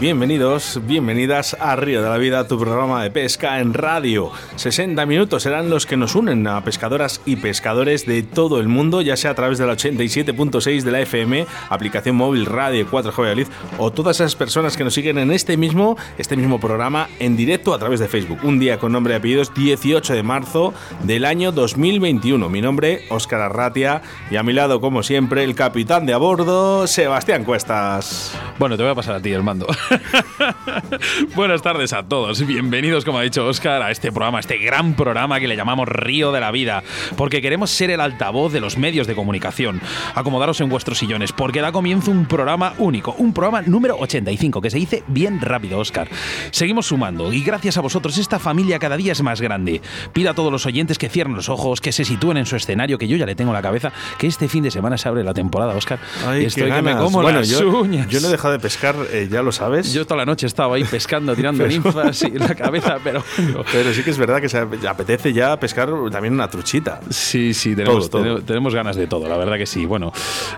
Bienvenidos, bienvenidas a Río de la Vida, tu programa de pesca en radio. 60 minutos serán los que nos unen a pescadoras y pescadores de todo el mundo, ya sea a través de la 87.6 de la FM, aplicación móvil Radio 4G Valladolid, o todas esas personas que nos siguen en este mismo, este mismo programa en directo a través de Facebook. Un día con nombre y apellidos, 18 de marzo del año 2021. Mi nombre, Óscar Arratia, y a mi lado, como siempre, el capitán de a bordo, Sebastián Cuestas. Bueno, te voy a pasar a ti el mando. Buenas tardes a todos. Bienvenidos, como ha dicho Oscar, a este programa, este gran programa que le llamamos Río de la Vida. Porque queremos ser el altavoz de los medios de comunicación. Acomodaros en vuestros sillones, porque da comienzo un programa único, un programa número 85, que se dice bien rápido, Oscar. Seguimos sumando y gracias a vosotros esta familia cada día es más grande. Pido a todos los oyentes que cierren los ojos, que se sitúen en su escenario, que yo ya le tengo en la cabeza, que este fin de semana se abre la temporada, Oscar. Ay, estoy qué que me como Bueno, las yo, uñas. yo no he dejado de pescar, eh, ya lo sabes. Yo toda la noche he estado ahí pescando, tirando Pero- ninfas y la cabeza, pero... Pero sí que es verdad que se apetece ya pescar también una truchita. Sí, sí, tenemos, Todo, todo. tenemos, tenemos ganas de todo, la verdad que sí. Bueno,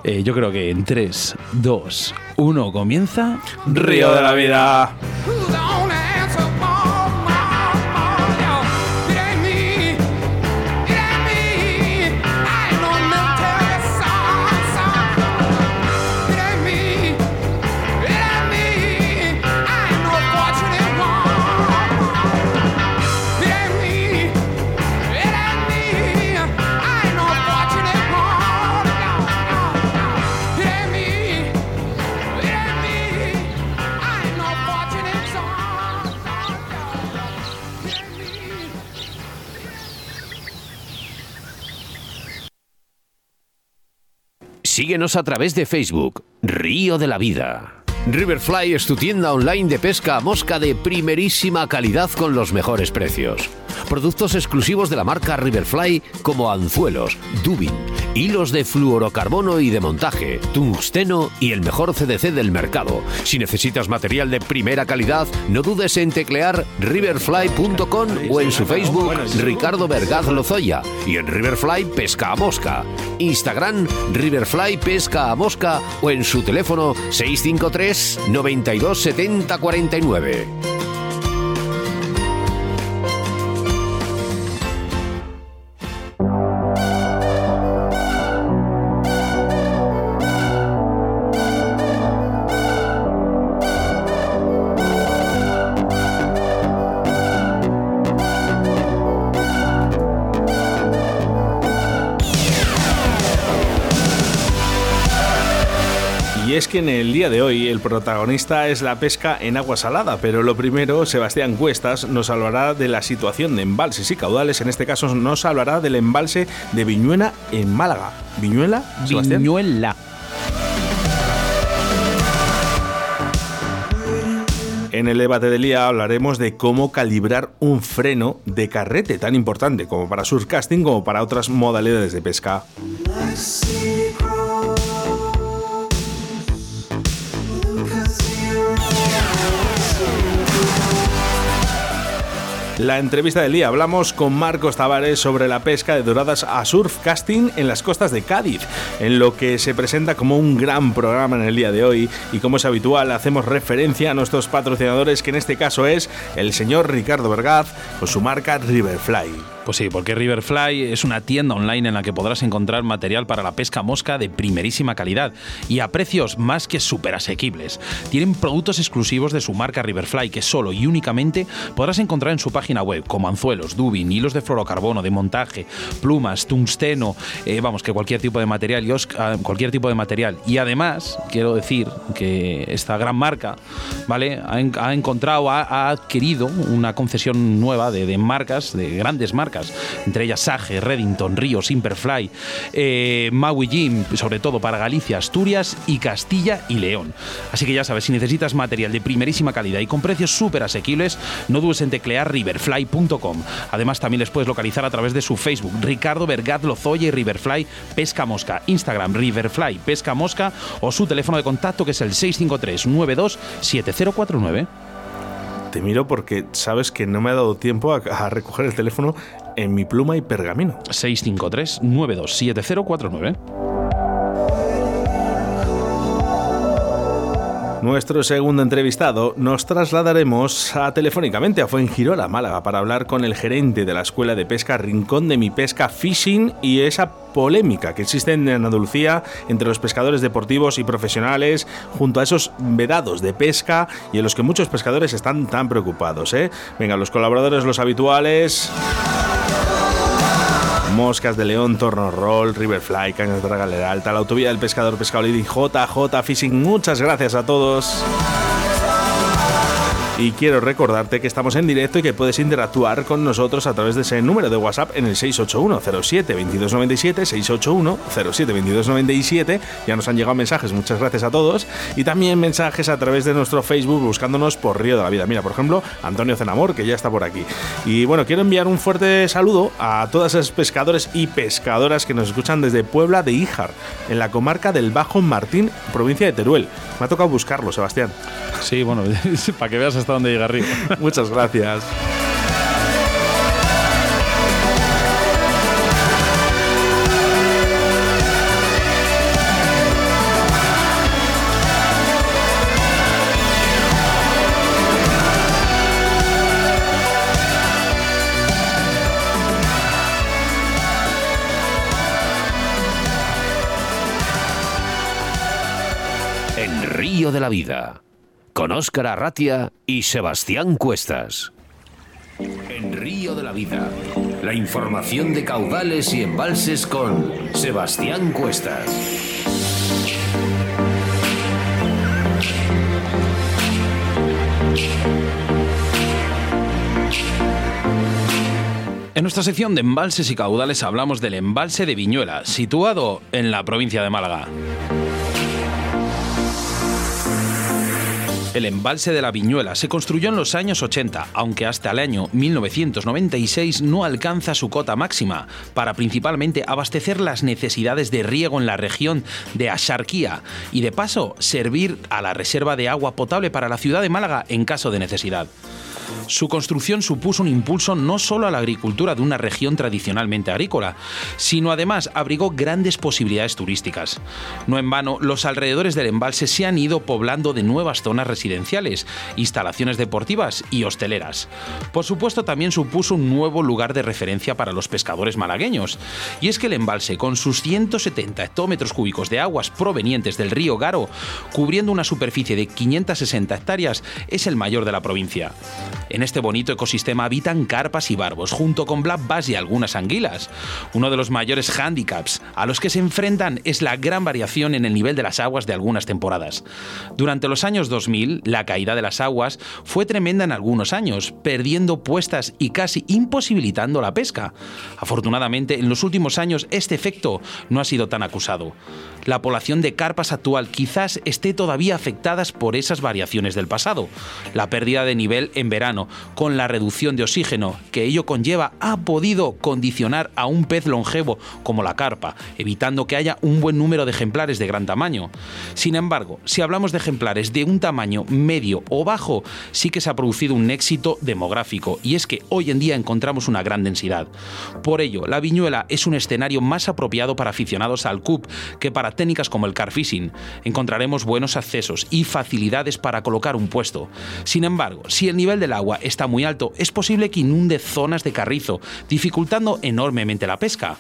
eh, yo creo que en 3, 2, 1 comienza Río de la Vida. Síguenos a través de Facebook, Río de la Vida. Riverfly es tu tienda online de pesca a mosca de primerísima calidad con los mejores precios. Productos exclusivos de la marca Riverfly como anzuelos, dubin, hilos de fluorocarbono y de montaje, tungsteno y el mejor CDC del mercado. Si necesitas material de primera calidad, no dudes en teclear riverfly.com o en su Facebook Ricardo Vergaz Lozoya y en Riverfly Pesca a Mosca. Instagram Riverfly Pesca a Mosca o en su teléfono 653 92 70 49. Que en el día de hoy el protagonista es la pesca en agua salada, pero lo primero, Sebastián Cuestas nos hablará de la situación de embalses y caudales, en este caso nos hablará del embalse de Viñuela en Málaga. ¿Viñuela? Sebastián? Viñuela. En el debate del día hablaremos de cómo calibrar un freno de carrete tan importante como para surfcasting como para otras modalidades de pesca. La entrevista del día hablamos con Marcos Tavares sobre la pesca de doradas a surfcasting en las costas de Cádiz, en lo que se presenta como un gran programa en el día de hoy y como es habitual hacemos referencia a nuestros patrocinadores que en este caso es el señor Ricardo Vergaz con su marca Riverfly. Pues sí, porque Riverfly es una tienda online en la que podrás encontrar material para la pesca mosca de primerísima calidad y a precios más que súper asequibles. Tienen productos exclusivos de su marca Riverfly que solo y únicamente podrás encontrar en su página web, como anzuelos, dubin, hilos de fluorocarbono, de montaje, plumas, tungsteno, eh, vamos, que cualquier tipo de material, y ah, cualquier tipo de material. Y además, quiero decir que esta gran marca, ¿vale? Ha, en- ha encontrado, ha adquirido una concesión nueva de, de marcas, de grandes marcas entre ellas Sage, Reddington, Río, Simperfly, eh, Maui Jim, sobre todo para Galicia, Asturias y Castilla y León. Así que ya sabes, si necesitas material de primerísima calidad y con precios súper asequibles, no dudes en teclear riverfly.com. Además, también les puedes localizar a través de su Facebook, Ricardo Vergat Lozoya y Riverfly Pesca Mosca, Instagram Riverfly Pesca Mosca o su teléfono de contacto que es el 653 92 7049. Te miro porque sabes que no me ha dado tiempo a recoger el teléfono en mi pluma y pergamino. 653 92 7049. Nuestro segundo entrevistado nos trasladaremos a, telefónicamente a Fuengirola, Málaga, para hablar con el gerente de la Escuela de Pesca Rincón de Mi Pesca Fishing y esa polémica que existe en Andalucía entre los pescadores deportivos y profesionales junto a esos vedados de pesca y en los que muchos pescadores están tan preocupados. ¿eh? Venga, los colaboradores, los habituales. Moscas de León, Torno Roll, Riverfly, Cañas de Galera Alta, la autovía del pescador Pescador y JJ Fishing. Muchas gracias a todos. Y quiero recordarte que estamos en directo y que puedes interactuar con nosotros a través de ese número de WhatsApp en el 681-07-2297, 681-07-2297. Ya nos han llegado mensajes, muchas gracias a todos. Y también mensajes a través de nuestro Facebook buscándonos por Río de la Vida. Mira, por ejemplo, Antonio Zenamor, que ya está por aquí. Y bueno, quiero enviar un fuerte saludo a todas esos pescadores y pescadoras que nos escuchan desde Puebla de Híjar, en la comarca del Bajo Martín, provincia de Teruel. Me ha tocado buscarlo, Sebastián. Sí, bueno, para que veas hasta dónde llega Río. Muchas gracias. De la Vida, con Óscar Arratia y Sebastián Cuestas. En Río de la Vida, la información de caudales y embalses con Sebastián Cuestas. En nuestra sección de embalses y caudales hablamos del embalse de Viñuela, situado en la provincia de Málaga. El embalse de la Viñuela se construyó en los años 80, aunque hasta el año 1996 no alcanza su cota máxima, para principalmente abastecer las necesidades de riego en la región de Axarquía y de paso servir a la reserva de agua potable para la ciudad de Málaga en caso de necesidad. Su construcción supuso un impulso no solo a la agricultura de una región tradicionalmente agrícola, sino además abrigó grandes posibilidades turísticas. No en vano, los alrededores del embalse se han ido poblando de nuevas zonas residenciales, instalaciones deportivas y hosteleras. Por supuesto, también supuso un nuevo lugar de referencia para los pescadores malagueños. Y es que el embalse, con sus 170 hectómetros cúbicos de aguas provenientes del río Garo, cubriendo una superficie de 560 hectáreas, es el mayor de la provincia. En este bonito ecosistema habitan carpas y barbos, junto con black bass y algunas anguilas. Uno de los mayores hándicaps a los que se enfrentan es la gran variación en el nivel de las aguas de algunas temporadas. Durante los años 2000, la caída de las aguas fue tremenda en algunos años, perdiendo puestas y casi imposibilitando la pesca. Afortunadamente, en los últimos años este efecto no ha sido tan acusado. La población de carpas actual quizás esté todavía afectadas por esas variaciones del pasado. La pérdida de nivel en verano, con la reducción de oxígeno que ello conlleva, ha podido condicionar a un pez longevo como la carpa, evitando que haya un buen número de ejemplares de gran tamaño. Sin embargo, si hablamos de ejemplares de un tamaño medio o bajo, sí que se ha producido un éxito demográfico, y es que hoy en día encontramos una gran densidad. Por ello, la viñuela es un escenario más apropiado para aficionados al CUP que técnicas como el car fishing. Encontraremos buenos accesos y facilidades para colocar un puesto. Sin embargo, si el nivel del agua está muy alto, es posible que inunde zonas de carrizo, dificultando enormemente la pesca.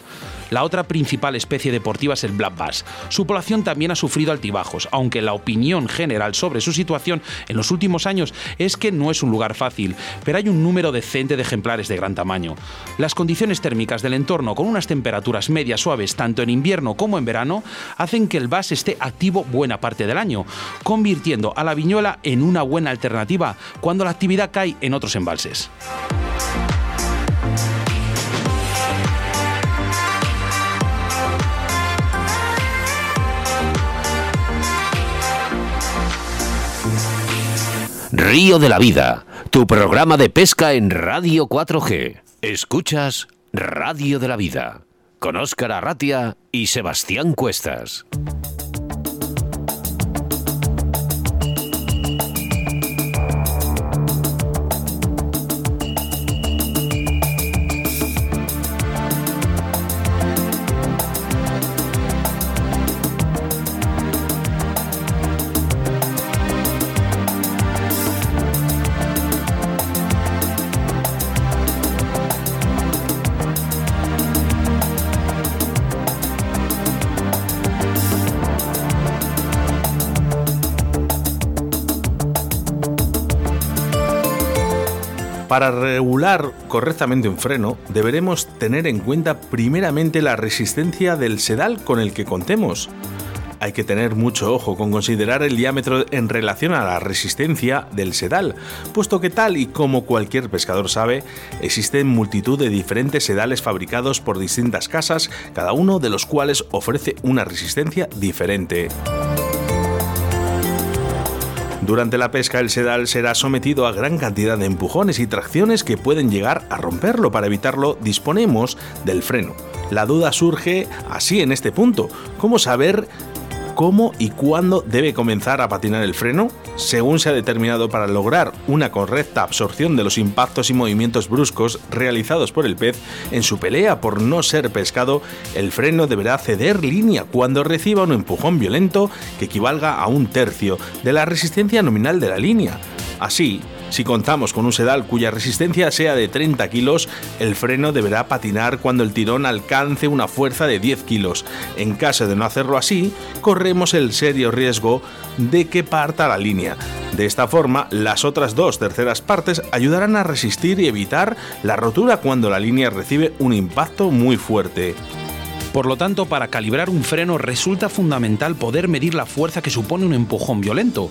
La otra principal especie deportiva es el black bass. Su población también ha sufrido altibajos, aunque la opinión general sobre su situación en los últimos años es que no es un lugar fácil, pero hay un número decente de ejemplares de gran tamaño. Las condiciones térmicas del entorno, con unas temperaturas medias suaves tanto en invierno como en verano, hacen que el bass esté activo buena parte del año, convirtiendo a la viñuela en una buena alternativa cuando la actividad cae en otros embalses. Río de la Vida, tu programa de pesca en Radio 4G. Escuchas Radio de la Vida con Óscar Arratia y Sebastián Cuestas. Para regular correctamente un freno, deberemos tener en cuenta primeramente la resistencia del sedal con el que contemos. Hay que tener mucho ojo con considerar el diámetro en relación a la resistencia del sedal, puesto que tal y como cualquier pescador sabe, existen multitud de diferentes sedales fabricados por distintas casas, cada uno de los cuales ofrece una resistencia diferente. Durante la pesca el sedal será sometido a gran cantidad de empujones y tracciones que pueden llegar a romperlo. Para evitarlo disponemos del freno. La duda surge así en este punto. ¿Cómo saber cómo y cuándo debe comenzar a patinar el freno? Según se ha determinado para lograr una correcta absorción de los impactos y movimientos bruscos realizados por el pez en su pelea por no ser pescado, el freno deberá ceder línea cuando reciba un empujón violento que equivalga a un tercio de la resistencia nominal de la línea. Así, si contamos con un sedal cuya resistencia sea de 30 kilos, el freno deberá patinar cuando el tirón alcance una fuerza de 10 kilos. En caso de no hacerlo así, corremos el serio riesgo de que parta la línea. De esta forma, las otras dos terceras partes ayudarán a resistir y evitar la rotura cuando la línea recibe un impacto muy fuerte. Por lo tanto, para calibrar un freno resulta fundamental poder medir la fuerza que supone un empujón violento.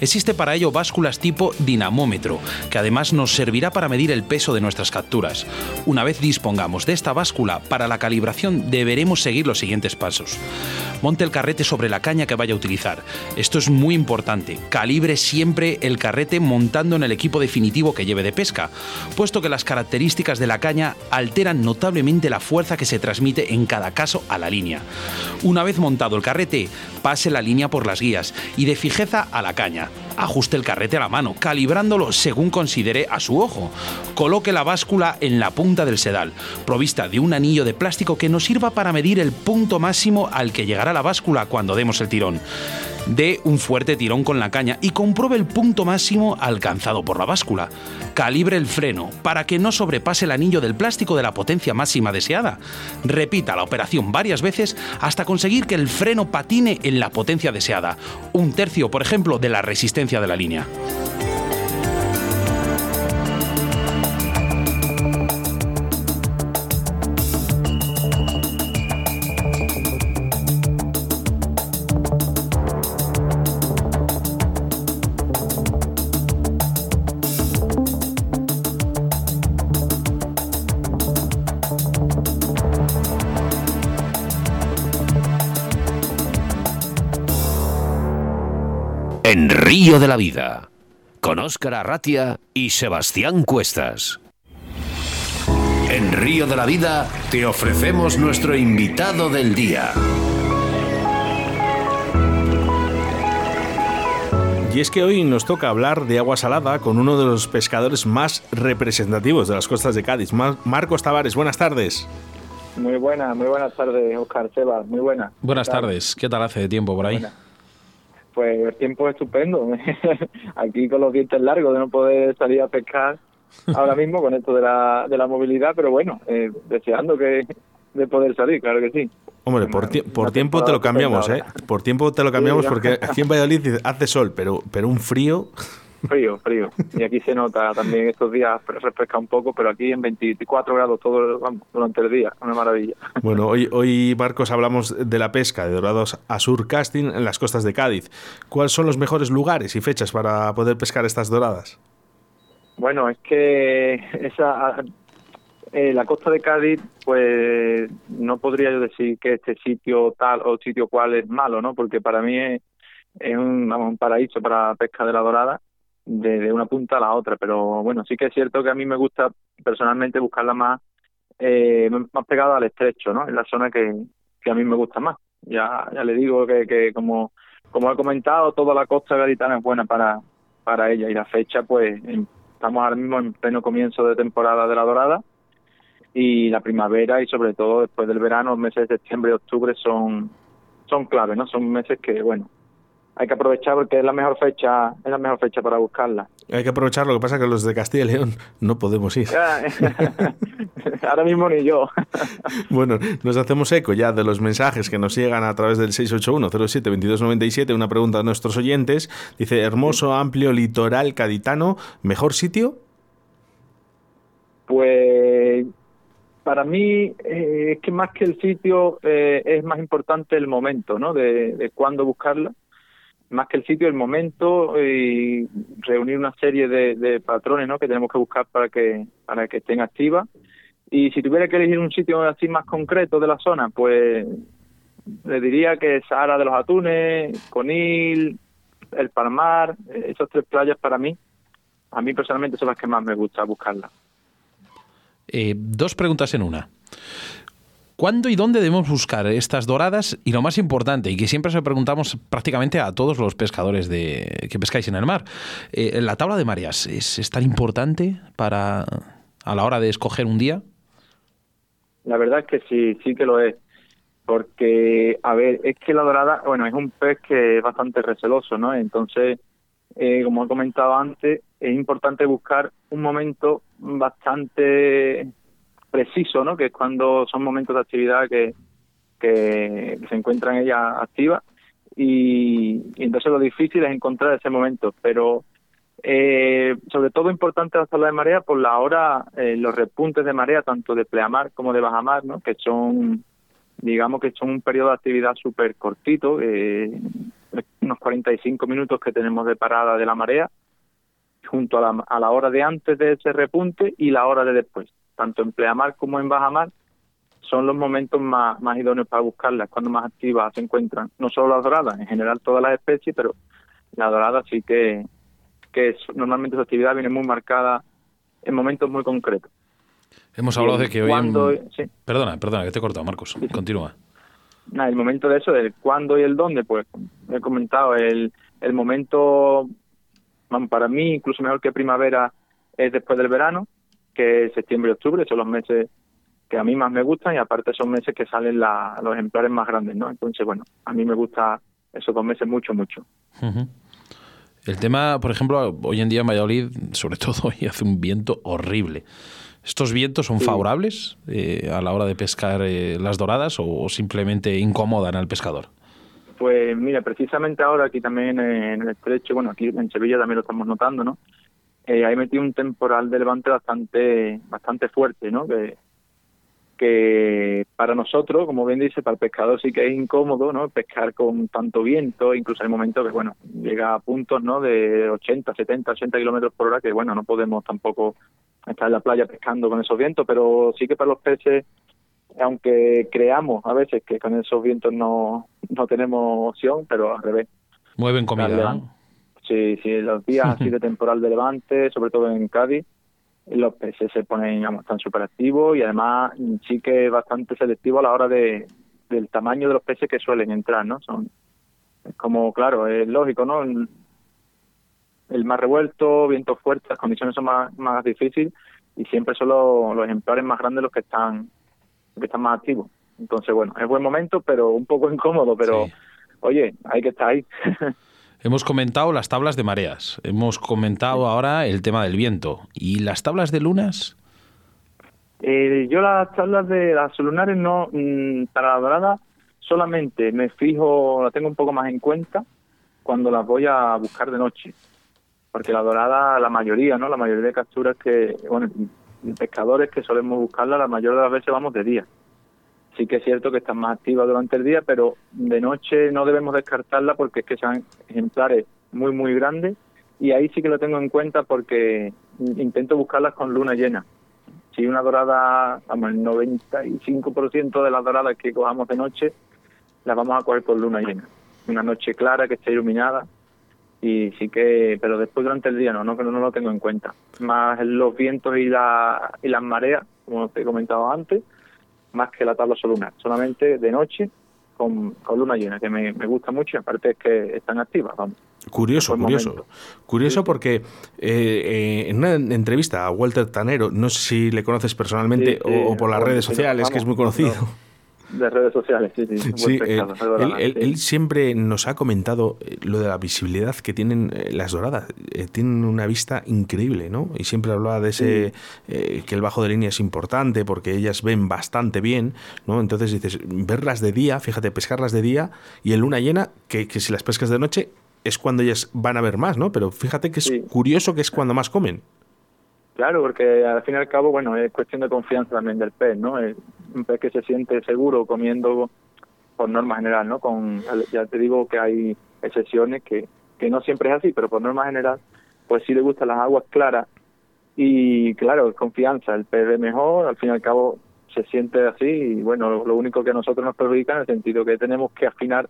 Existe para ello básculas tipo dinamómetro, que además nos servirá para medir el peso de nuestras capturas. Una vez dispongamos de esta báscula, para la calibración deberemos seguir los siguientes pasos. Monte el carrete sobre la caña que vaya a utilizar. Esto es muy importante. Calibre siempre el carrete montando en el equipo definitivo que lleve de pesca, puesto que las características de la caña alteran notablemente la fuerza que se transmite en cada caso a la línea. Una vez montado el carrete, pase la línea por las guías y de fijeza a la caña. Ajuste el carrete a la mano, calibrándolo según considere a su ojo. Coloque la báscula en la punta del sedal, provista de un anillo de plástico que nos sirva para medir el punto máximo al que llegará la báscula cuando demos el tirón. Dé un fuerte tirón con la caña y compruebe el punto máximo alcanzado por la báscula. Calibre el freno para que no sobrepase el anillo del plástico de la potencia máxima deseada. Repita la operación varias veces hasta conseguir que el freno patine en la potencia deseada, un tercio, por ejemplo, de la resistencia de la línea. De la Vida, con Óscar Arratia y Sebastián Cuestas. En Río de la Vida te ofrecemos nuestro invitado del día. Y es que hoy nos toca hablar de agua salada con uno de los pescadores más representativos de las costas de Cádiz, Mar- Marcos Tavares. Buenas tardes. Muy buena, muy buenas tardes, Oscar Sebas, muy buena. Buenas ¿Qué tal? tardes, ¿qué tal hace de tiempo por ahí? Pues el tiempo es estupendo. Aquí con los dientes largos de no poder salir a pescar ahora mismo con esto de la, de la movilidad, pero bueno, eh, deseando que de poder salir, claro que sí. Hombre, por, tie- por tiempo te lo cambiamos, ¿eh? Por tiempo te lo cambiamos porque aquí en Valladolid hace sol, pero, pero un frío. Frío, frío. Y aquí se nota también estos días refresca un poco, pero aquí en 24 grados todo vamos, durante el día, una maravilla. Bueno, hoy, hoy, Marcos, hablamos de la pesca de dorados a surcasting en las costas de Cádiz. ¿Cuáles son los mejores lugares y fechas para poder pescar estas doradas? Bueno, es que esa eh, la costa de Cádiz, pues no podría yo decir que este sitio tal o sitio cual es malo, ¿no? Porque para mí es, es un, vamos, un paraíso para pesca de la dorada de, una punta a la otra, pero bueno, sí que es cierto que a mí me gusta personalmente buscarla más, eh, más pegada al estrecho, ¿no? En la zona que, que a mí me gusta más. Ya, ya le digo que, que como, como he comentado, toda la costa gaditana es buena para, para ella y la fecha, pues estamos ahora mismo en pleno comienzo de temporada de la dorada y la primavera y sobre todo después del verano, los meses de septiembre y octubre son, son clave, ¿no? Son meses que, bueno, hay que aprovechar porque es la mejor fecha, es la mejor fecha para buscarla. Hay que aprovechar, lo que pasa es que los de Castilla y León no podemos ir. Ya, ahora mismo ni yo. Bueno, nos hacemos eco ya de los mensajes que nos llegan a través del 681-07-2297. Una pregunta de nuestros oyentes. Dice, hermoso, amplio litoral caditano, ¿mejor sitio? Pues para mí eh, es que más que el sitio eh, es más importante el momento, ¿no? De, de cuándo buscarla. Más que el sitio, el momento y reunir una serie de, de patrones, ¿no? Que tenemos que buscar para que para que estén activas. Y si tuviera que elegir un sitio así más concreto de la zona, pues le diría que Sahara de los Atunes, Conil, El Palmar, esas tres playas para mí, a mí personalmente son las que más me gusta buscarlas. Eh, dos preguntas en una. ¿Cuándo y dónde debemos buscar estas doradas? Y lo más importante, y que siempre se preguntamos prácticamente a todos los pescadores de, que pescáis en el mar, eh, ¿la tabla de mareas es, es tan importante para a la hora de escoger un día? La verdad es que sí, sí que lo es. Porque, a ver, es que la dorada, bueno, es un pez que es bastante receloso, ¿no? Entonces, eh, como he comentado antes, es importante buscar un momento bastante ¿no? Que es cuando son momentos de actividad que, se encuentran ellas activas. Y, entonces lo difícil es encontrar ese momento. Pero eh, sobre todo importante la tabla de marea por la hora, eh, los repuntes de marea, tanto de pleamar como de bajamar, que son, digamos que son un periodo de actividad súper cortito, eh, unos 45 minutos que tenemos de parada de la marea, junto a la, a la hora de antes de ese repunte y la hora de después, tanto en pleamar como en bajamar, son los momentos más, más idóneos para buscarlas, cuando más activas se encuentran, no solo las doradas, en general todas las especies, pero la dorada sí que, que es- normalmente su actividad viene muy marcada en momentos muy concretos. Hemos hablado de que hoy... en- sí. Perdona, perdona, que te he cortado, Marcos. Continúa. El momento de eso, del cuándo y el dónde, pues he comentado, el, el momento, para mí, incluso mejor que primavera, es después del verano, que septiembre y octubre, son los meses que a mí más me gustan y aparte son meses que salen la- los ejemplares más grandes, ¿no? Entonces, bueno, a mí me gusta esos dos meses mucho, mucho. Ujú. El tema, por ejemplo, hoy en día en Valladolid, sobre todo hoy hace un viento horrible. ¿Estos vientos son favorables eh, a la hora de pescar eh, las doradas o, o simplemente incomodan al pescador? Pues mira, precisamente ahora aquí también en el estrecho, bueno, aquí en Sevilla también lo estamos notando, ¿no? Eh, hay metido un temporal de levante bastante bastante fuerte, ¿no? Que, que para nosotros, como bien dice, para el pescador sí que es incómodo, ¿no? Pescar con tanto viento, incluso hay momentos que, bueno, llega a puntos, ¿no? De 80, 70, 80 kilómetros por hora, que, bueno, no podemos tampoco estar en la playa pescando con esos vientos, pero sí que para los peces aunque creamos a veces que con esos vientos no, no tenemos opción, pero al revés. Mueven comida. Sí, sí, los días así de temporal de levante, sobre todo en Cádiz, los peces se ponen, digamos, están súper activos y además sí que es bastante selectivo a la hora de, del tamaño de los peces que suelen entrar, ¿no? Son es como, claro, es lógico, ¿no? El, el mar revuelto, vientos fuertes, las condiciones son más, más difíciles y siempre son los, los ejemplares más grandes los que están los que están más activos. Entonces, bueno, es buen momento, pero un poco incómodo, pero Sí. oye, hay que estar ahí. Hemos comentado las tablas de mareas, hemos comentado ahora el tema del viento. ¿Y las tablas de lunas? Eh, yo las tablas de las lunares no, mm, para la dorada solamente me fijo, la tengo un poco más en cuenta cuando las voy a buscar de noche. Porque la dorada, la mayoría, ¿no? La mayoría de capturas que, bueno, pescadores que solemos buscarla, la mayoría de las veces vamos de día. Sí que es cierto que están más activas durante el día, pero de noche no debemos descartarla porque es que son ejemplares muy, muy grandes y ahí sí que lo tengo en cuenta porque intento buscarlas con luna llena. Si una dorada, vamos, el 95% de las doradas que cojamos de noche las vamos a coger con luna llena. Una noche clara que esté iluminada y sí que, pero después durante el día no, no, no lo tengo en cuenta. Más los vientos y, la, y las mareas, como te he comentado antes, más que la tabla lunar. Solamente de noche con, con luna llena, que me, me gusta mucho, y aparte es que están activas, vamos. Curioso, curioso. momento. Curioso porque eh, eh, en una entrevista a Walter Tanero, no sé si le conoces personalmente Sí, sí, o, o por las redes sociales, que es muy conocido. no. De redes sociales, sí, sí. Sí, eh, él, él- sí. él siempre nos ha comentado eh, lo de la visibilidad que tienen eh, las doradas. Tienen una vista increíble, ¿no? Y siempre hablaba de ese eh, que el bajo de línea es importante porque ellas ven bastante bien, ¿no? Entonces dices, verlas de día, fíjate, pescarlas de día y en luna llena, que, que si las pescas de noche es cuando ellas van a ver más, ¿no? Pero fíjate que es curioso que es cuando más comen. Claro, porque al fin y al cabo, bueno, es cuestión de confianza también del pez, ¿no? Es un pez que se siente seguro comiendo por norma general, ¿no? Con, ya te digo que hay excepciones que, que no siempre es así, pero por norma general, pues sí le gustan las aguas claras y claro, es confianza, el pez ve mejor, al fin y al cabo se siente así y bueno, lo, único que a nosotros nos perjudica en el sentido que tenemos que afinar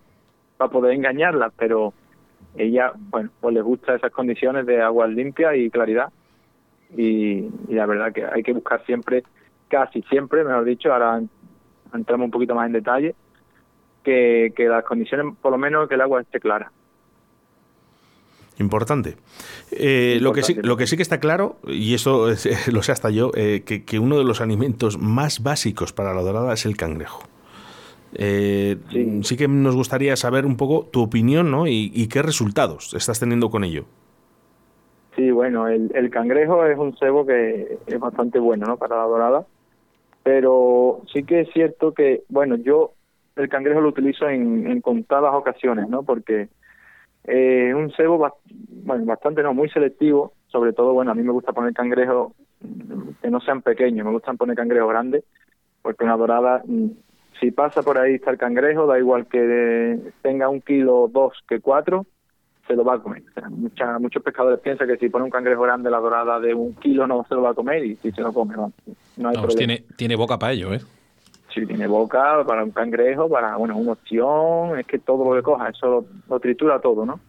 para poder engañarla, pero ella, bueno, pues les gusta esas condiciones de aguas limpias y claridad y, y la verdad que hay que buscar siempre, casi siempre, mejor dicho, ahora entramos un poquito más en detalle, que, que las condiciones, por lo menos que el agua esté clara. Importante. Eh, Lo, que sí, lo que sí que está claro, y eso es- lo sé hasta yo, eh, que, que uno de los alimentos más básicos para la dorada es el cangrejo. Eh, sí. Sí. que nos gustaría saber un poco tu opinión ¿no? y, y qué resultados estás teniendo con ello. Sí, bueno, el, el cangrejo es un cebo que es bastante bueno, ¿no? Para la dorada, pero sí que es cierto que, bueno, yo el cangrejo lo utilizo en, en contadas ocasiones, ¿no? Porque eh, es un cebo, bastante no, muy selectivo, sobre todo, bueno, a mí me gusta poner cangrejos mm, que no sean pequeños, me gustan poner cangrejos grandes, porque una dorada, mm, si pasa por ahí está el cangrejo, da igual que tenga un kilo dos que cuatro, se lo va a comer. O sea, mucha- muchos pescadores piensan que si pone un cangrejo grande la dorada de un kilo no se lo va a comer y si se lo come, no hay Vamos, problema. tiene, tiene boca para ello, ¿eh? Sí, tiene boca para un cangrejo, para, bueno, un ostión, es que todo lo que coja, eso lo, lo tritura todo, ¿no?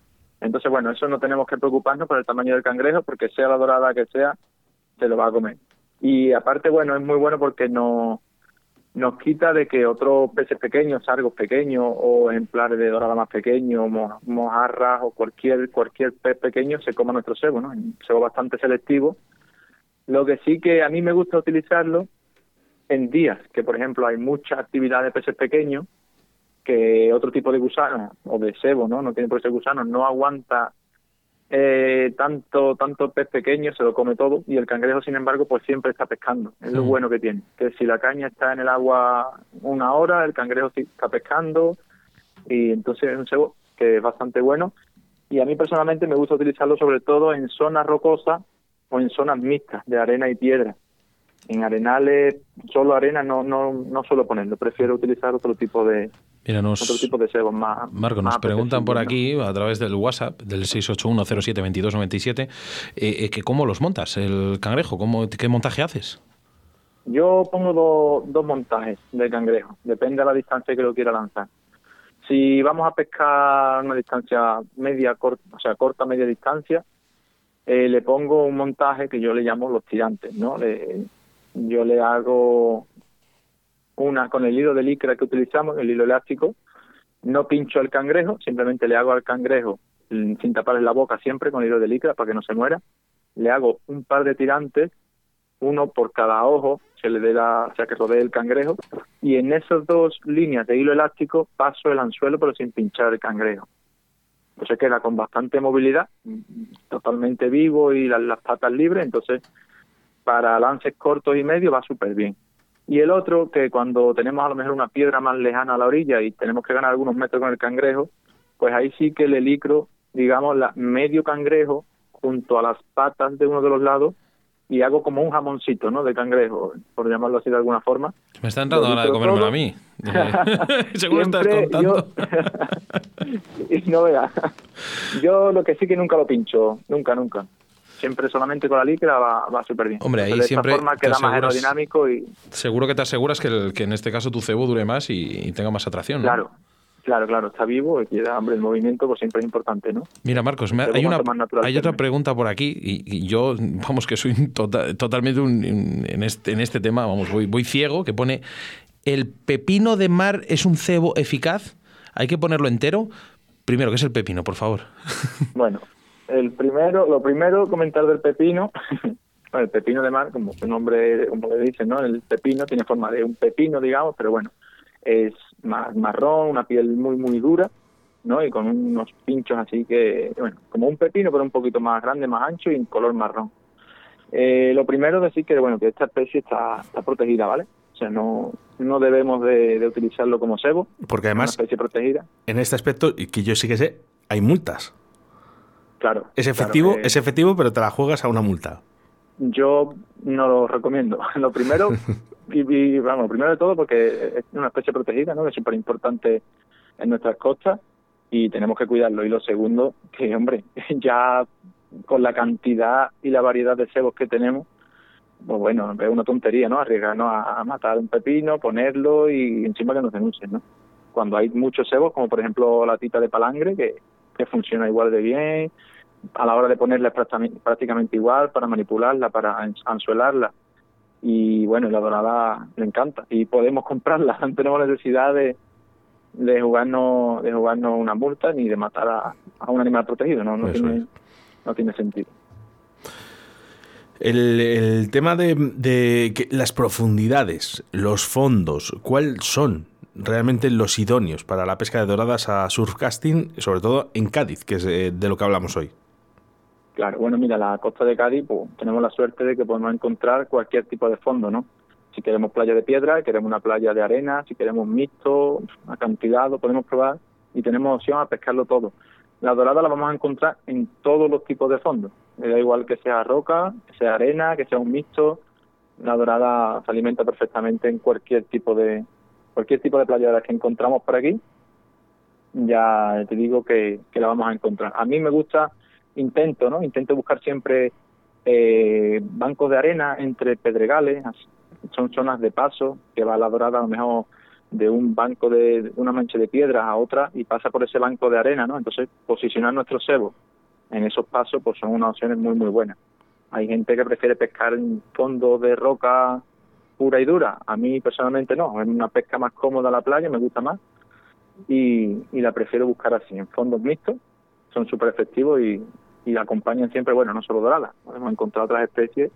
Entonces, bueno, eso no tenemos que preocuparnos por el tamaño del cangrejo, porque sea la dorada que sea, se lo va a comer. Y aparte, bueno, es muy bueno porque no nos quita de que otros peces pequeños, sargos pequeños o ejemplares de dorada más pequeños, mo- mojarras o cualquier cualquier pez pequeño se coma nuestro cebo, ¿no? Un cebo bastante selectivo. Lo que sí que a mí me gusta utilizarlo en días que, por ejemplo, hay mucha actividad de peces pequeños, que otro tipo de gusano o de cebo, ¿no? No tiene por ser gusano, no aguanta eh, tanto tanto pez pequeño, se lo come todo, y el cangrejo, sin embargo, pues siempre está pescando. Es lo Mm. bueno que tiene, que si la caña está en el agua una hora, el cangrejo sí está pescando, y entonces es un cebo que es bastante bueno. Y a mí personalmente me gusta utilizarlo sobre todo en zonas rocosas o en zonas mixtas de arena y piedra. En arenales, solo arena no no no suelo ponerlo, prefiero utilizar otro tipo de Mira, nos, otro tipo de cebos más. Marco, más nos preguntan por aquí, a través del WhatsApp, del 681072297, eh, eh, que cómo los montas, el cangrejo, cómo, qué montaje haces. Yo pongo do- dos montajes de cangrejo, depende de la distancia que lo quiera lanzar. Si vamos a pescar una distancia media, corta, o sea, corta, media distancia, eh, le pongo un montaje que yo le llamo los tirantes, ¿no? Le- yo le hago una con el hilo de licra que utilizamos, el hilo elástico, no pincho el cangrejo, simplemente le hago al cangrejo mm, sin taparle la boca siempre con hilo de licra para que no se muera. Le hago un par de tirantes, uno por cada ojo, se le dé la, o sea que rodee el cangrejo, y en esas dos líneas de hilo elástico paso el anzuelo pero sin pinchar el cangrejo. Entonces queda con bastante movilidad, mm, totalmente vivo y las patas libres, entonces para lances cortos y medios va súper bien. Y el otro, que cuando tenemos a lo mejor una piedra más lejana a la orilla y tenemos que ganar algunos metros con el cangrejo, pues ahí sí que le licro, digamos, la medio cangrejo junto a las patas de uno de los lados y hago como un jamoncito, ¿no? De cangrejo, por llamarlo así de alguna forma. Me está entrando ganas de comérmelo todo. a mí. Según estás contando. yo- no veas. Yo lo que sí que nunca lo pincho, nunca, nunca. Siempre solamente con la licra va, va súper bien. Hombre, ahí Entonces, siempre De esta forma queda más aerodinámico y, Seguro que te aseguras que, el- que en este caso tu cebo dure más y, y tenga más atracción. ¿no? claro, Claro, claro, está vivo y queda, hombre, el movimiento pues siempre es importante, ¿no? Mira, Marcos, me- hay, una, hay otra pregunta por aquí y, y yo, vamos, que soy tota- totalmente un- un- en, este, en este tema, vamos, voy, voy ciego, que pone, ¿el pepino de mar es un cebo eficaz? ¿Hay que ponerlo entero? Primero, ¿qué es el pepino, por favor? Bueno, el primero, lo primero, comentar del pepino. Bueno, el pepino de mar, como su nombre, como le dicen, ¿no? El pepino tiene forma de un pepino, digamos, pero bueno, es más marrón, una piel muy, muy dura, ¿no? Y con unos pinchos así que, bueno, como un pepino, pero un poquito más grande, más ancho y en color marrón. Eh, lo primero decir que, bueno, que esta especie está, está protegida, ¿vale? O sea, no, no debemos de, de utilizarlo como cebo. Porque es una además, especie protegida. en este aspecto, y que yo sí que sé, hay multas. Claro. Es claro, efectivo, eh, es efectivo, pero te la juegas a una multa. Yo no lo recomiendo. Lo primero, y, y, vamos, primero de todo porque es una especie protegida, ¿no? Que es súper importante en nuestras costas y tenemos que cuidarlo. Y lo segundo, que hombre, ya con la cantidad y la variedad de cebos que tenemos, pues bueno, es una tontería, ¿no? Arriesgarnos a, a matar un pepino, ponerlo y encima que nos denuncien, ¿no? Cuando hay muchos cebos, como por ejemplo la tita de palangre, que, que funciona igual de bien, a la hora de ponerla es prácticamente, igual, para manipularla, para anzuelarla. Y bueno, la dorada le encanta. Y podemos comprarla, no tenemos necesidad de, de jugarnos de jugarnos una multa ni de matar a, a un animal protegido, no, no, Eso tiene, es. no tiene sentido. El, el tema de, de que las profundidades, los fondos, ¿cuáles son realmente los idóneos para la pesca de doradas a surfcasting, sobre todo en Cádiz, que es eh, de lo que hablamos hoy? Claro, bueno, mira, la costa de Cádiz, pues tenemos la suerte de que podemos encontrar cualquier tipo de fondo, ¿no? Si queremos playa de piedra, queremos una playa de arena, si queremos mixto, acantilado, podemos probar y tenemos opción a pescarlo todo. La dorada la vamos a encontrar en todos los tipos de fondos. Da igual que sea roca, que sea arena, que sea un mixto. La dorada se alimenta perfectamente en cualquier tipo de cualquier tipo de playa de las que encontramos por aquí. Ya te digo que, que la vamos a encontrar. A mí me gusta intento, ¿no? Intento buscar siempre eh, bancos de arena entre pedregales, son zonas de paso que va la dorada a lo mejor de un banco de, una mancha de piedra a otra y pasa por ese banco de arena, ¿no? Entonces posicionar nuestro cebo en esos pasos pues son unas opciones muy muy buenas. Hay gente que prefiere pescar en fondo de roca pura y dura. A mí personalmente no, es una pesca más cómoda a la playa, me gusta más y, y la prefiero buscar así, en fondos mixtos son súper efectivos y, acompañan siempre, bueno, no solo doradas, podemos encontrar otras especies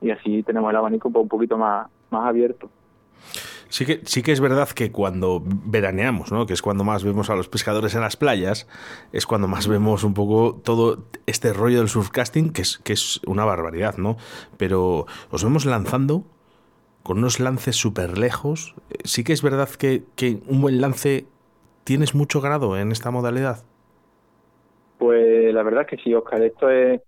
y así tenemos el abanico pues, un poquito más, más abierto. Sí que, sí que es verdad que cuando veraneamos, ¿no? que es cuando más vemos a los pescadores en las playas, es cuando más vemos un poco todo este rollo del surfcasting, que es, que es una barbaridad, ¿no? Pero os vemos lanzando con unos lances súper lejos. Eh, Sí que es verdad que, que un buen lance tienes mucho grado en esta modalidad. Pues la verdad es que sí, Oscar, esto es,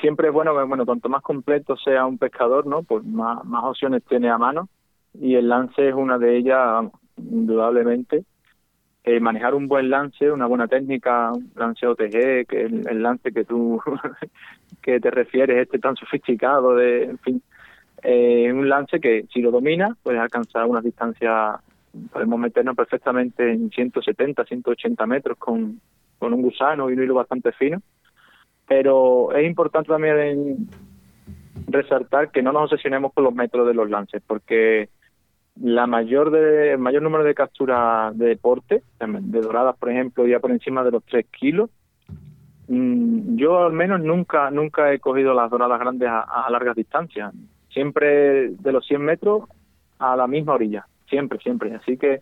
siempre es bueno, bueno, cuanto más completo sea un pescador, ¿no? Pues más, opciones tiene a mano y el lance es una de ellas, indudablemente. Eh, manejar un buen lance, una buena técnica, un lance OTG, que el, lance que tú que te refieres, este tan sofisticado, de, en fin, eh, un lance que si lo domina puedes alcanzar unas distancias, podemos meternos perfectamente en 170, 180 metros con, con un gusano y un hilo bastante fino. Pero es importante también resaltar que no nos obsesionemos con los metros de los lances, porque la mayor de, el mayor número de capturas de deporte, de doradas, por ejemplo, ya por encima de los 3 kilos, mm, yo al menos nunca nunca he cogido las doradas grandes a, a largas distancias. Siempre de los 100 metros a la misma orilla, siempre, siempre. Así que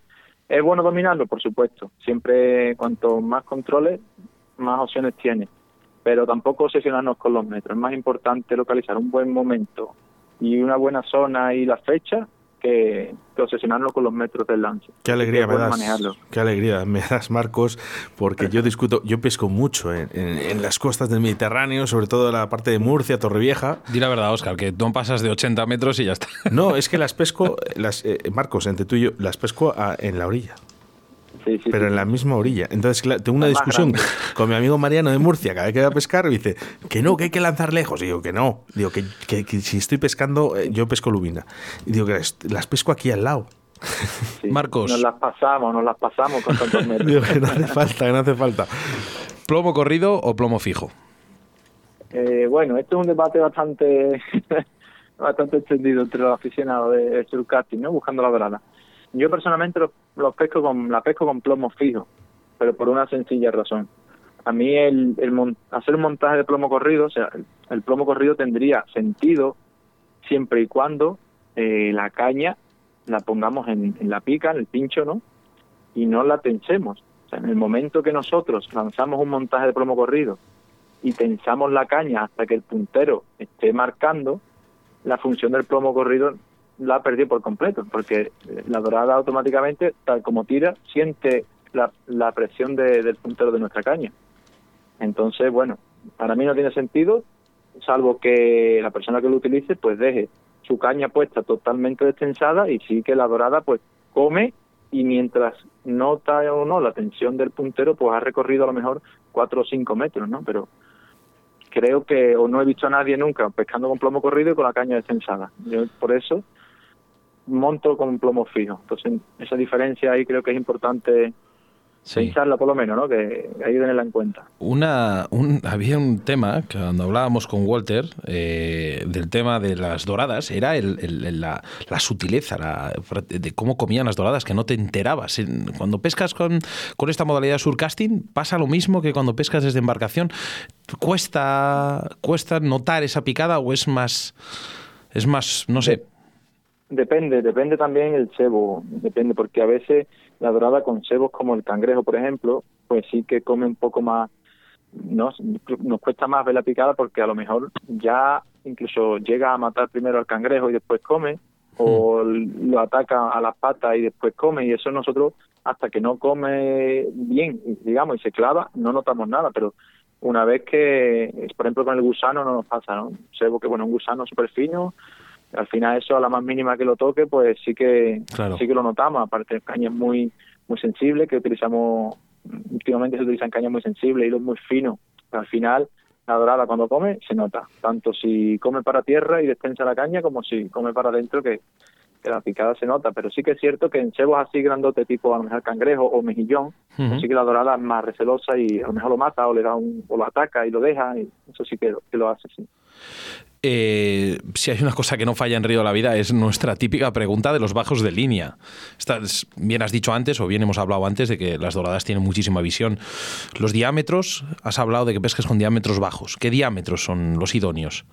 es bueno dominarlo, por supuesto. Siempre, cuanto más controles, más opciones tiene. Pero tampoco obsesionarnos con los metros. Es más importante localizar un buen momento y una buena zona y la fecha que, que obsesionarnos con los metros del lance. Qué alegría me das. manejarlo. Qué alegría me das, Marcos, porque yo discuto, yo pesco mucho en, en- en las costas del Mediterráneo, sobre todo en la parte de Murcia, Torrevieja. Di la verdad, Oscar, que no pasas de 80 metros y ya está. No, es que las pesco, las, eh, Marcos, entre tú y yo, las pesco a- en la orilla, Sí, sí, pero sí. en la misma orilla. Entonces, claro, tengo una discusión con mi amigo Mariano de Murcia cada vez que va a pescar y dice que no, que hay que lanzar lejos. Y digo que no. Digo que, que- que si estoy pescando, eh, yo pesco lubina. Y digo que las, las pesco aquí al lado. Sí. Marcos. Nos las pasamos, nos las pasamos con tantos metros. Digo que no hace falta, que no hace falta. ¿Plomo corrido o plomo fijo? Eh, bueno, este es un debate bastante bastante extendido entre los aficionados de, surfcasting, ¿no? Buscando la dorada. Yo personalmente los, los pesco con la pesco con plomo fijo, pero por una sencilla razón. A mí el, el mon- hacer un montaje de plomo corrido, o sea, el, el plomo corrido tendría sentido siempre y cuando eh, la caña la pongamos en, en la pica, en el pincho, ¿no? Y no la tensemos. O sea, en el momento que nosotros lanzamos un montaje de plomo corrido y tensamos la caña hasta que el puntero esté marcando, la función del plomo corrido la ha perdido por completo, porque la dorada automáticamente, tal como tira, siente la, la presión de- del puntero de nuestra caña. Entonces, bueno, para mí no tiene sentido, salvo que la persona que lo utilice pues deje su caña puesta totalmente destensada y sí que la dorada pues come y mientras nota o no la tensión del puntero pues ha recorrido a lo mejor cuatro o cinco metros, ¿no? Pero creo que o no he visto a nadie nunca pescando con plomo corrido y con la caña destensada. Yo por eso monto con plomo fijo. Entonces esa diferencia ahí creo que es importante pensarla por lo menos, ¿no? Que hay que tenerla en cuenta. Una, un- había un tema que cuando hablábamos con Walter eh, del tema de las doradas, era el- la, la sutileza la- de cómo comían las doradas, que no te enterabas. En- Cuando pescas con, con esta modalidad surcasting, pasa lo mismo que cuando pescas desde embarcación. ¿Cuesta, ¿Cuesta notar esa picada o es más, es más, no sé? Depende, depende también el cebo, depende, porque a veces la dorada con cebos como el cangrejo, por ejemplo, pues sí que come un poco más, no nos cuesta más ver la picada porque a lo mejor ya incluso llega a matar primero al cangrejo y después come, o lo ataca a las patas y después come, y eso nosotros hasta que no come bien, digamos, y se clava, no notamos nada, pero una vez que, por ejemplo, con el gusano no nos pasa, ¿no? Un cebo que, bueno, un gusano súper fino, al final eso a la más mínima que lo toque pues sí que Claro. sí que lo notamos. Aparte cañas muy muy sensibles que utilizamos últimamente se utilizan cañas muy sensibles hilos muy finos. Al final la dorada cuando come se nota. Tanto si come para tierra y despensa la caña como si come para adentro que, que la picada se nota pero sí que es cierto que en cebos así grandote tipo a lo mejor cangrejo o mejillón Ujú. sí que la dorada es más recelosa y a lo mejor lo mata o le da un o lo ataca y lo deja y eso sí que, lo- que lo hace sí Eh, si hay una cosa que no falla en Río de la Vida es nuestra típica pregunta de los bajos de línea. Estás, bien has dicho antes, o bien hemos hablado antes, de que las doradas tienen muchísima visión. Los diámetros, has hablado de que pescas con diámetros bajos. ¿Qué diámetros son los idóneos?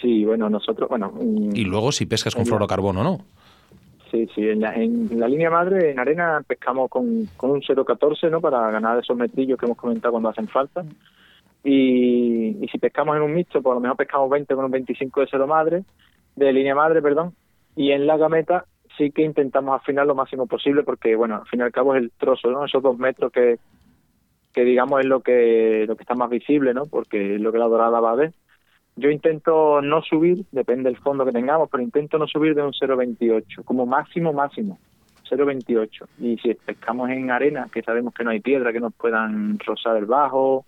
Sí bueno nosotros bueno mm, Y luego si pescas con fluorocarbono, ¿no? Sí, sí, en la, en la línea madre, en arena, pescamos con, con un 0,14, ¿no? Para ganar esos metrillos que hemos comentado cuando hacen falta. Y, y si pescamos en un mixto, pues a lo mejor pescamos 20 con un 25 de cero madre, de línea madre, perdón. Y en la gameta sí que intentamos afinar lo máximo posible porque, bueno, al fin y al cabo es el trozo, ¿no? Esos dos metros que, que digamos es lo que, lo que está más visible, ¿no? Porque es lo que la dorada va a ver. Yo intento no subir, depende del fondo que tengamos, pero intento no subir de un 0,28, como máximo, máximo, 0,28. Y si pescamos en arena, que sabemos que no hay piedra que nos puedan rozar el bajo,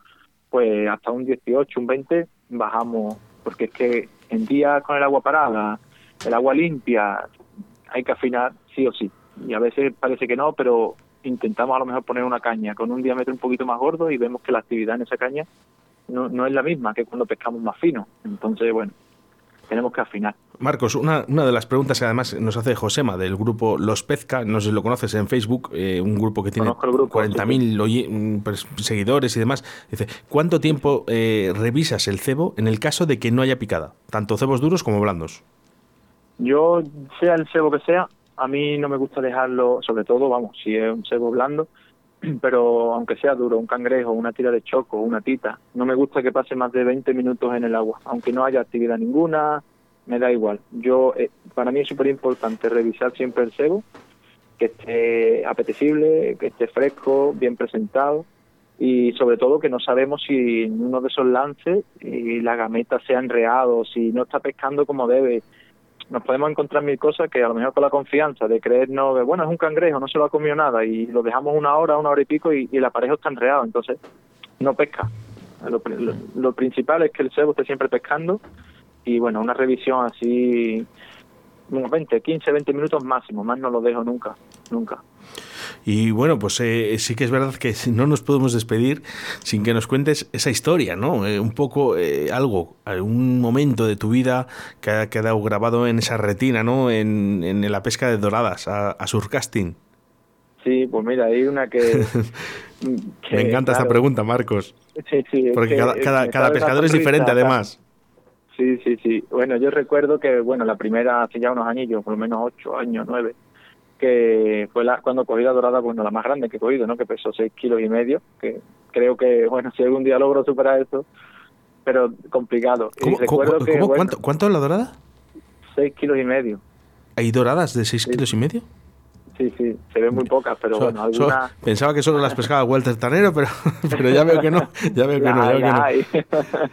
pues hasta un 18, un 20, bajamos, porque es que en días con el agua parada, el agua limpia, hay que afinar sí o sí. Y a veces parece que no, pero intentamos a lo mejor poner una caña con un diámetro un poquito más gordo y vemos que la actividad en esa caña no, no es la misma que cuando pescamos más fino. Entonces, bueno, tenemos que afinar. Marcos, una, una de las preguntas que además nos hace Josema del grupo Los Pezca, no sé si lo conoces en Facebook, eh, un grupo que tiene Conozco el grupo, 40.000 oye- mm, seguidores y demás. Dice, ¿cuánto tiempo eh, revisas el cebo en el caso de que no haya picada? Tanto cebos duros como blandos. Yo, sea el cebo que sea, a mí no me gusta dejarlo, sobre todo, vamos, si es un cebo blando, pero aunque sea duro, un cangrejo, una tira de choco, una tita, no me gusta que pase más de 20 minutos en el agua, aunque no haya actividad ninguna, me da igual. Yo, eh, para mí es súper importante revisar siempre el cebo, que esté apetecible, que esté fresco, bien presentado y sobre todo que no sabemos si en uno de esos lances y la gameta se ha enreado, si no está pescando como debe. Nos podemos encontrar mil cosas que a lo mejor con la confianza de creernos que, bueno, es un cangrejo, no se lo ha comido nada y lo dejamos una hora, una hora y pico y, y el aparejo está enredado, entonces no pesca. Lo, lo principal es que el cebo esté siempre pescando y bueno, una revisión así unos 20, 15, 20 minutos máximo, más no lo dejo nunca, nunca. Y bueno, pues eh, sí que es verdad que no nos podemos despedir sin que nos cuentes esa historia, ¿no? Eh, un poco eh, algo, algún momento de tu vida que ha quedado grabado en esa retina, ¿no? En, en la pesca de doradas, a, a surcasting. Sí, pues mira, hay una que... que, Me encanta esta claro, pregunta, Marcos. Sí, sí, Porque que- cada, cada, pescador es diferente, además. Sí, sí, sí. Bueno, yo recuerdo que, bueno, la primera hace ya unos añillos, por lo menos ocho años, nueve, que fue la, cuando cogí la dorada, bueno, la más grande que he cogido, ¿no? Que pesó seis kilos y medio, que creo que, bueno, si algún día logro superar eso, pero complicado. Y ¿Cómo, recuerdo cómo- que, cómo- bueno, cuánto, ¿Cuánto es la dorada? seis kilos y medio. ¿Hay doradas de 6 kilos y medio? Sí, sí, se ven muy pocas, pero So- bueno, so- algunas... pensaba que solo las pescaba Walter Tanero, pero, pero ya veo que no. Ya veo que no. ya veo que no.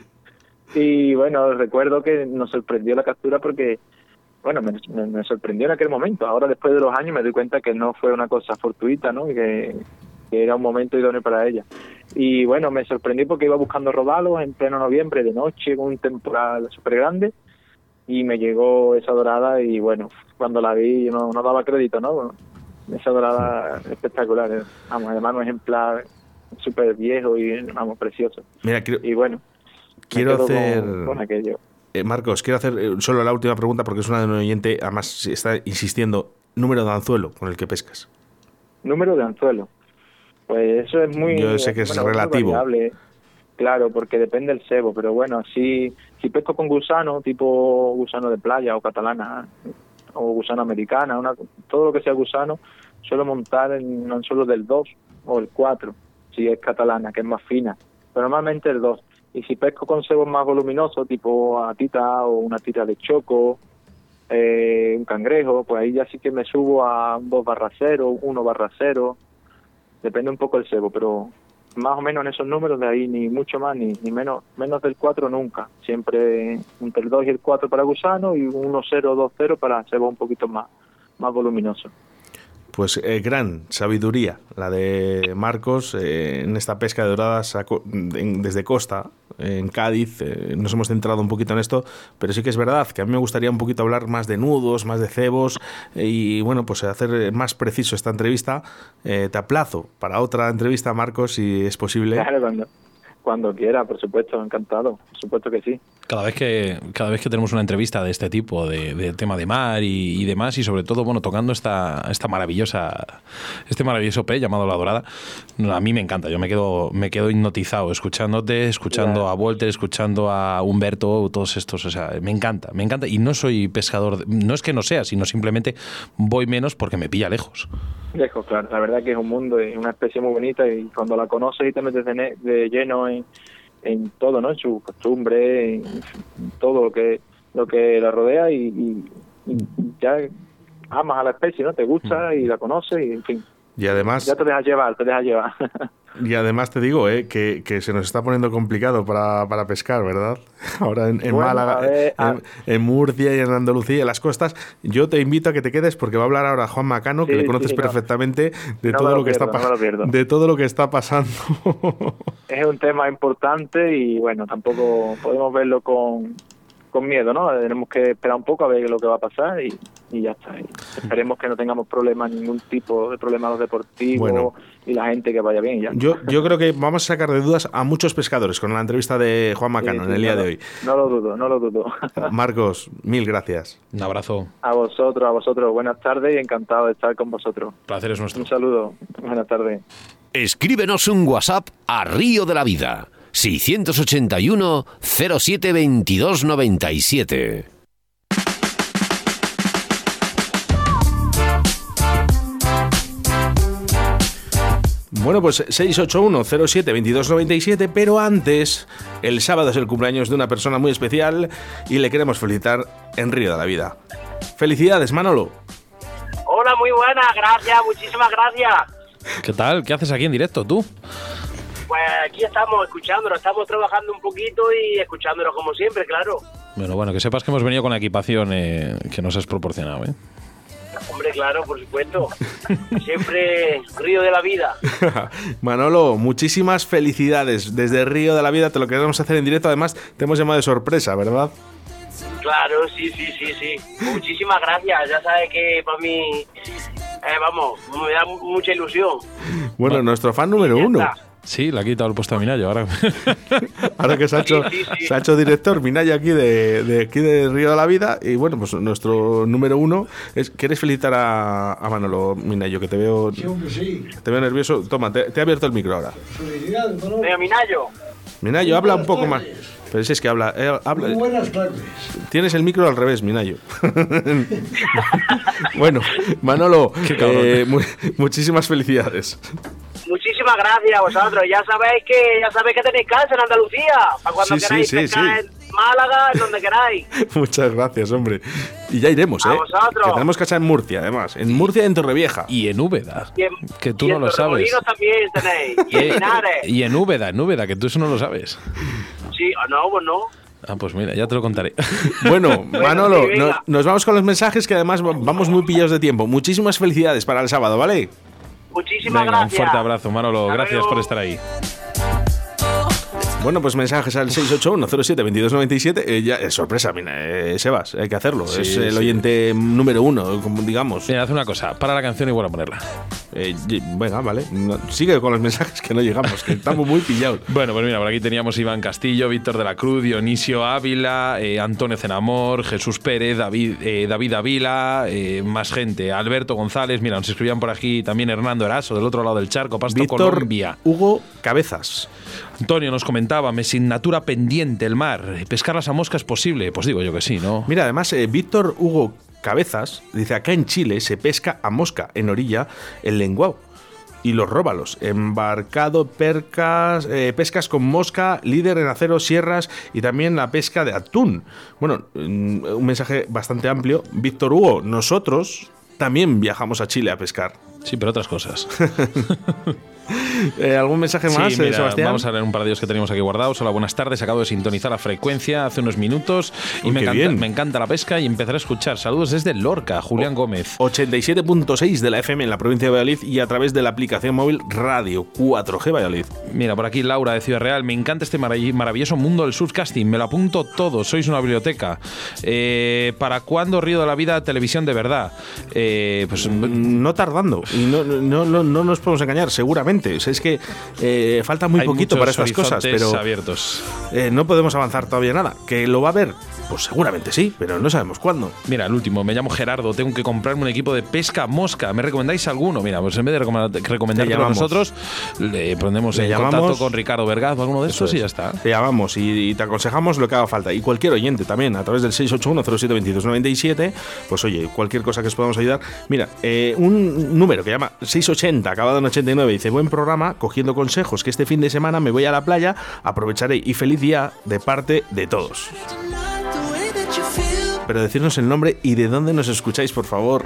y bueno, recuerdo que nos sorprendió la captura porque, bueno, me, me- me sorprendió en aquel momento. Ahora, después de los años, me doy cuenta que no fue una cosa fortuita, ¿no? Y que, que era un momento idóneo para ella. Y bueno, me sorprendí porque iba buscando rodalos en pleno noviembre, de noche, con un temporal súper grande. Y me llegó esa dorada y bueno, cuando la vi yo no, no daba crédito, ¿no? Bueno, esa dorada espectacular, ¿eh? vamos, además un ejemplar súper viejo y vamos, precioso. Mira, quiero, Y bueno, quiero con- hacer. con, aquello. Eh, Marcos, quiero hacer eh, solo la última pregunta porque es una de un oyente, además está insistiendo. Número de anzuelo con el que pescas. Número de anzuelo. Pues eso es muy. Yo sé que es bueno, relativo. variable. Claro, porque depende del cebo, pero bueno, si, si pesco con gusano, tipo gusano de playa o catalana, o gusano americana, una, todo lo que sea gusano, suelo montar en un anzuelo del 2 o el 4, si es catalana, que es más fina, pero normalmente el 2. Y si pesco con cebos más voluminosos, tipo atita o una tira de choco, eh, un cangrejo, pues ahí ya sí que me subo a un 2 barra 0, 1 barra 0, depende un poco del cebo, pero más o menos en esos números de ahí ni mucho más ni, ni menos menos del 4 nunca, siempre entre el 2 y el 4 para gusano y un 1 0 2 0 para cebo un poquito más más voluminoso. Pues eh, gran sabiduría la de Marcos eh, en esta pesca de doradas desde costa, en Cádiz. eh, nos hemos centrado un poquito en esto, pero sí que es verdad que a mí me gustaría un poquito hablar más de nudos, más de cebos eh, y bueno, pues hacer más preciso esta entrevista. Eh, te aplazo para otra entrevista, Marcos, si es posible. Claro, cuando cuando quiera, por supuesto, encantado, por supuesto que sí. Cada vez que, cada vez que tenemos una entrevista de este tipo, de, de tema de mar y, y demás, y sobre todo, bueno, tocando esta, esta maravillosa, este maravilloso pez llamado La Dorada, a mí me encanta. Yo me quedo, me quedo hipnotizado escuchándote, escuchando a Walter, escuchando a Humberto, todos estos. O sea, me encanta, me encanta. Y no soy pescador, no es que no sea, sino simplemente voy menos porque me pilla lejos. Lejos, claro. La verdad que es un mundo y una especie muy bonita y cuando la conoces y te metes de, de lleno en, en todo, ¿no? En su costumbre, en todo lo que lo que la rodea y, y- y ya amas a la especie, ¿no? Te gusta y la conoces y, en fin, Y además, ya te dejas llevar, te dejas llevar. y además te digo eh, que, que se nos está poniendo complicado para, para pescar, ¿verdad? Ahora en, en Bueno, Málaga, ver, a- en, en Murcia y en Andalucía en las costas. Yo te invito a que te quedes porque va a hablar ahora Juan Macano, que Sí, le conoces sí, no. perfectamente de No todo me lo lo que está pierdo, no lo pierdo. de todo lo que está pasando. es un tema importante y bueno, tampoco podemos verlo con, con miedo, ¿no? Tenemos que esperar un poco a ver lo que va a pasar y, y ya está. Y esperemos que no tengamos problemas, ningún tipo de problemas los deportivos Bueno. y la gente que vaya bien. y Ya. Yo, yo creo que vamos a sacar de dudas a muchos pescadores con la entrevista de Juan Macano Sí, en el día no de hoy. No lo dudo, no lo dudo. Marcos, mil gracias. Un abrazo. A vosotros, a vosotros, buenas tardes y encantado de estar con vosotros. Placer es nuestro. Un saludo, buenas tardes. Escríbenos un WhatsApp a Río de la Vida 681 07 22 97. Bueno, pues 681-07-2297, pero antes, el sábado es el cumpleaños de una persona muy especial y le queremos felicitar en Río de la Vida. Felicidades, Manolo. Hola, muy buena, gracias, muchísimas gracias. ¿Qué tal? ¿Qué haces aquí en directo tú? Pues aquí estamos escuchándolo, estamos trabajando un poquito y escuchándolo como siempre, claro. Bueno, bueno, que sepas que hemos venido con la equipación eh, que nos has proporcionado, ¿eh? Hombre, claro, por supuesto. Siempre río de la vida. Manolo, muchísimas felicidades. Desde Río de la Vida te lo queremos hacer en directo. Además, te hemos llamado de sorpresa, ¿verdad? Claro, sí, sí, sí, sí. Muchísimas gracias. Ya sabes que para mí, eh, vamos, me da mu- mucha ilusión. Bueno, nuestro fan número uno. Sí, le ha quitado el puesto a Minayo ahora. Ahora que se ha hecho, Sí, sí, sí. se ha hecho director Minaya aquí de, de aquí de Río de la Vida. Y bueno, pues nuestro número uno es. ¿Quieres felicitar a, a Manolo Minayo? Que te veo, Sí, hombre, sí. te veo nervioso. Toma, te, te he abierto el micro ahora. Felicidades, Manolo. Minayo. Minayo, habla un poco más. Pero si es que habla, eh, habla- Muy buenas tardes. Tienes el micro al revés, Minayo. bueno, Manolo, eh, mu- muchísimas felicidades. Muchísimas gracias a vosotros. Ya sabéis que ya sabéis que tenéis casa en Andalucía. Para cuando Sí, sí, queráis sí, sí. en Málaga, en donde queráis. Muchas gracias, hombre. Y ya iremos, A ¿eh? vosotros. Que tenemos casa en Murcia, además. En Murcia y en Torrevieja. y en Úbeda. Y en, Que tú y no en lo sabes. También tenéis. Y en Linares. y en Úbeda, en Úbeda, que tú eso no lo sabes. Sí, o no, pues no. Ah, pues mira, ya te lo contaré. Bueno, Manolo, sí, venga. no- nos vamos con los mensajes que además va- vamos muy pillados de tiempo. Muchísimas felicidades para el sábado, ¿vale? Muchísimas Venga, un gracias. fuerte abrazo, Manolo. Hasta Gracias luego. por estar ahí. Bueno, pues mensajes al 681-07-2297. Eh, ya, eh, sorpresa, mira, eh, Sebas, hay que hacerlo. Sí, es el oyente número uno, como digamos. Mira, haz una cosa. Para la canción y vuelvo a ponerla. Eh, y- venga, vale. No- sigue con los mensajes que no llegamos, que estamos muy pillados. Bueno, pues mira, por aquí teníamos Iván Castillo, Víctor de la Cruz, Dionisio Ávila, Antonio Cenamor, Jesús Pérez, David, eh, David Ávila, más gente, Alberto González, mira, nos escribían por aquí también Hernando Eraso, del otro lado del charco, Pasto Víctor Colombia. Hugo Cabezas. Antonio nos comentaba, me asignatura pendiente el mar, pescarlas a mosca es posible. Pues digo yo que sí, ¿no? Mira, además, eh, Víctor Hugo Cabezas dice: acá en Chile se pesca a mosca en orilla el lenguao. Y los róbalos, embarcado, percas, eh, pescas con mosca, líder en acero, sierras y también la pesca de atún. Bueno, mm, un mensaje bastante amplio. Víctor Hugo, nosotros también viajamos a Chile a pescar. Sí, pero otras cosas. Eh, ¿Algún mensaje más, Sí, eh, Sebastián? vamos a leer un par de ellos que tenemos aquí guardados. Hola, buenas tardes. Acabo de sintonizar la frecuencia hace unos minutos y Uy, me encanta, me encanta la pesca y empezaré a escuchar. Saludos desde Lorca, Julián Gómez. 87.6 de la FM en la provincia de Valladolid y a través de la aplicación móvil Radio 4G Valladolid. Mira, por aquí Laura de Ciudad Real. Me encanta este marav- maravilloso mundo del surfcasting. Me lo apunto todo. Sois una biblioteca. Eh, ¿Para cuándo Río de la Vida televisión de verdad? Eh, pues No tardando. Y no, no, no, no nos podemos engañar, seguramente. Es que eh, falta muy hay poquito para estas cosas, pero abiertos. eh, no podemos avanzar todavía nada. ¿Que lo va a ver? Pues seguramente sí, pero no sabemos cuándo. Mira, el último, me llamo Gerardo, tengo que comprarme un equipo de pesca mosca. ¿Me recomendáis alguno? Mira, pues en vez de recomendar- recomendártelo nosotros, le ponemos Le en llamamos. contacto con Ricardo Vergaz o alguno de estos y ya está. Te llamamos y, y te aconsejamos lo que haga falta. Y cualquier oyente también, a través del 681-07-2297, pues oye, cualquier cosa que os podamos ayudar. Mira, eh, un número que llama 680, acabado en 89, dice, buen programa, cogiendo consejos, que este fin de semana me voy a la playa, aprovecharé y feliz día de parte de todos. Pero decirnos el nombre y de dónde nos escucháis, por favor.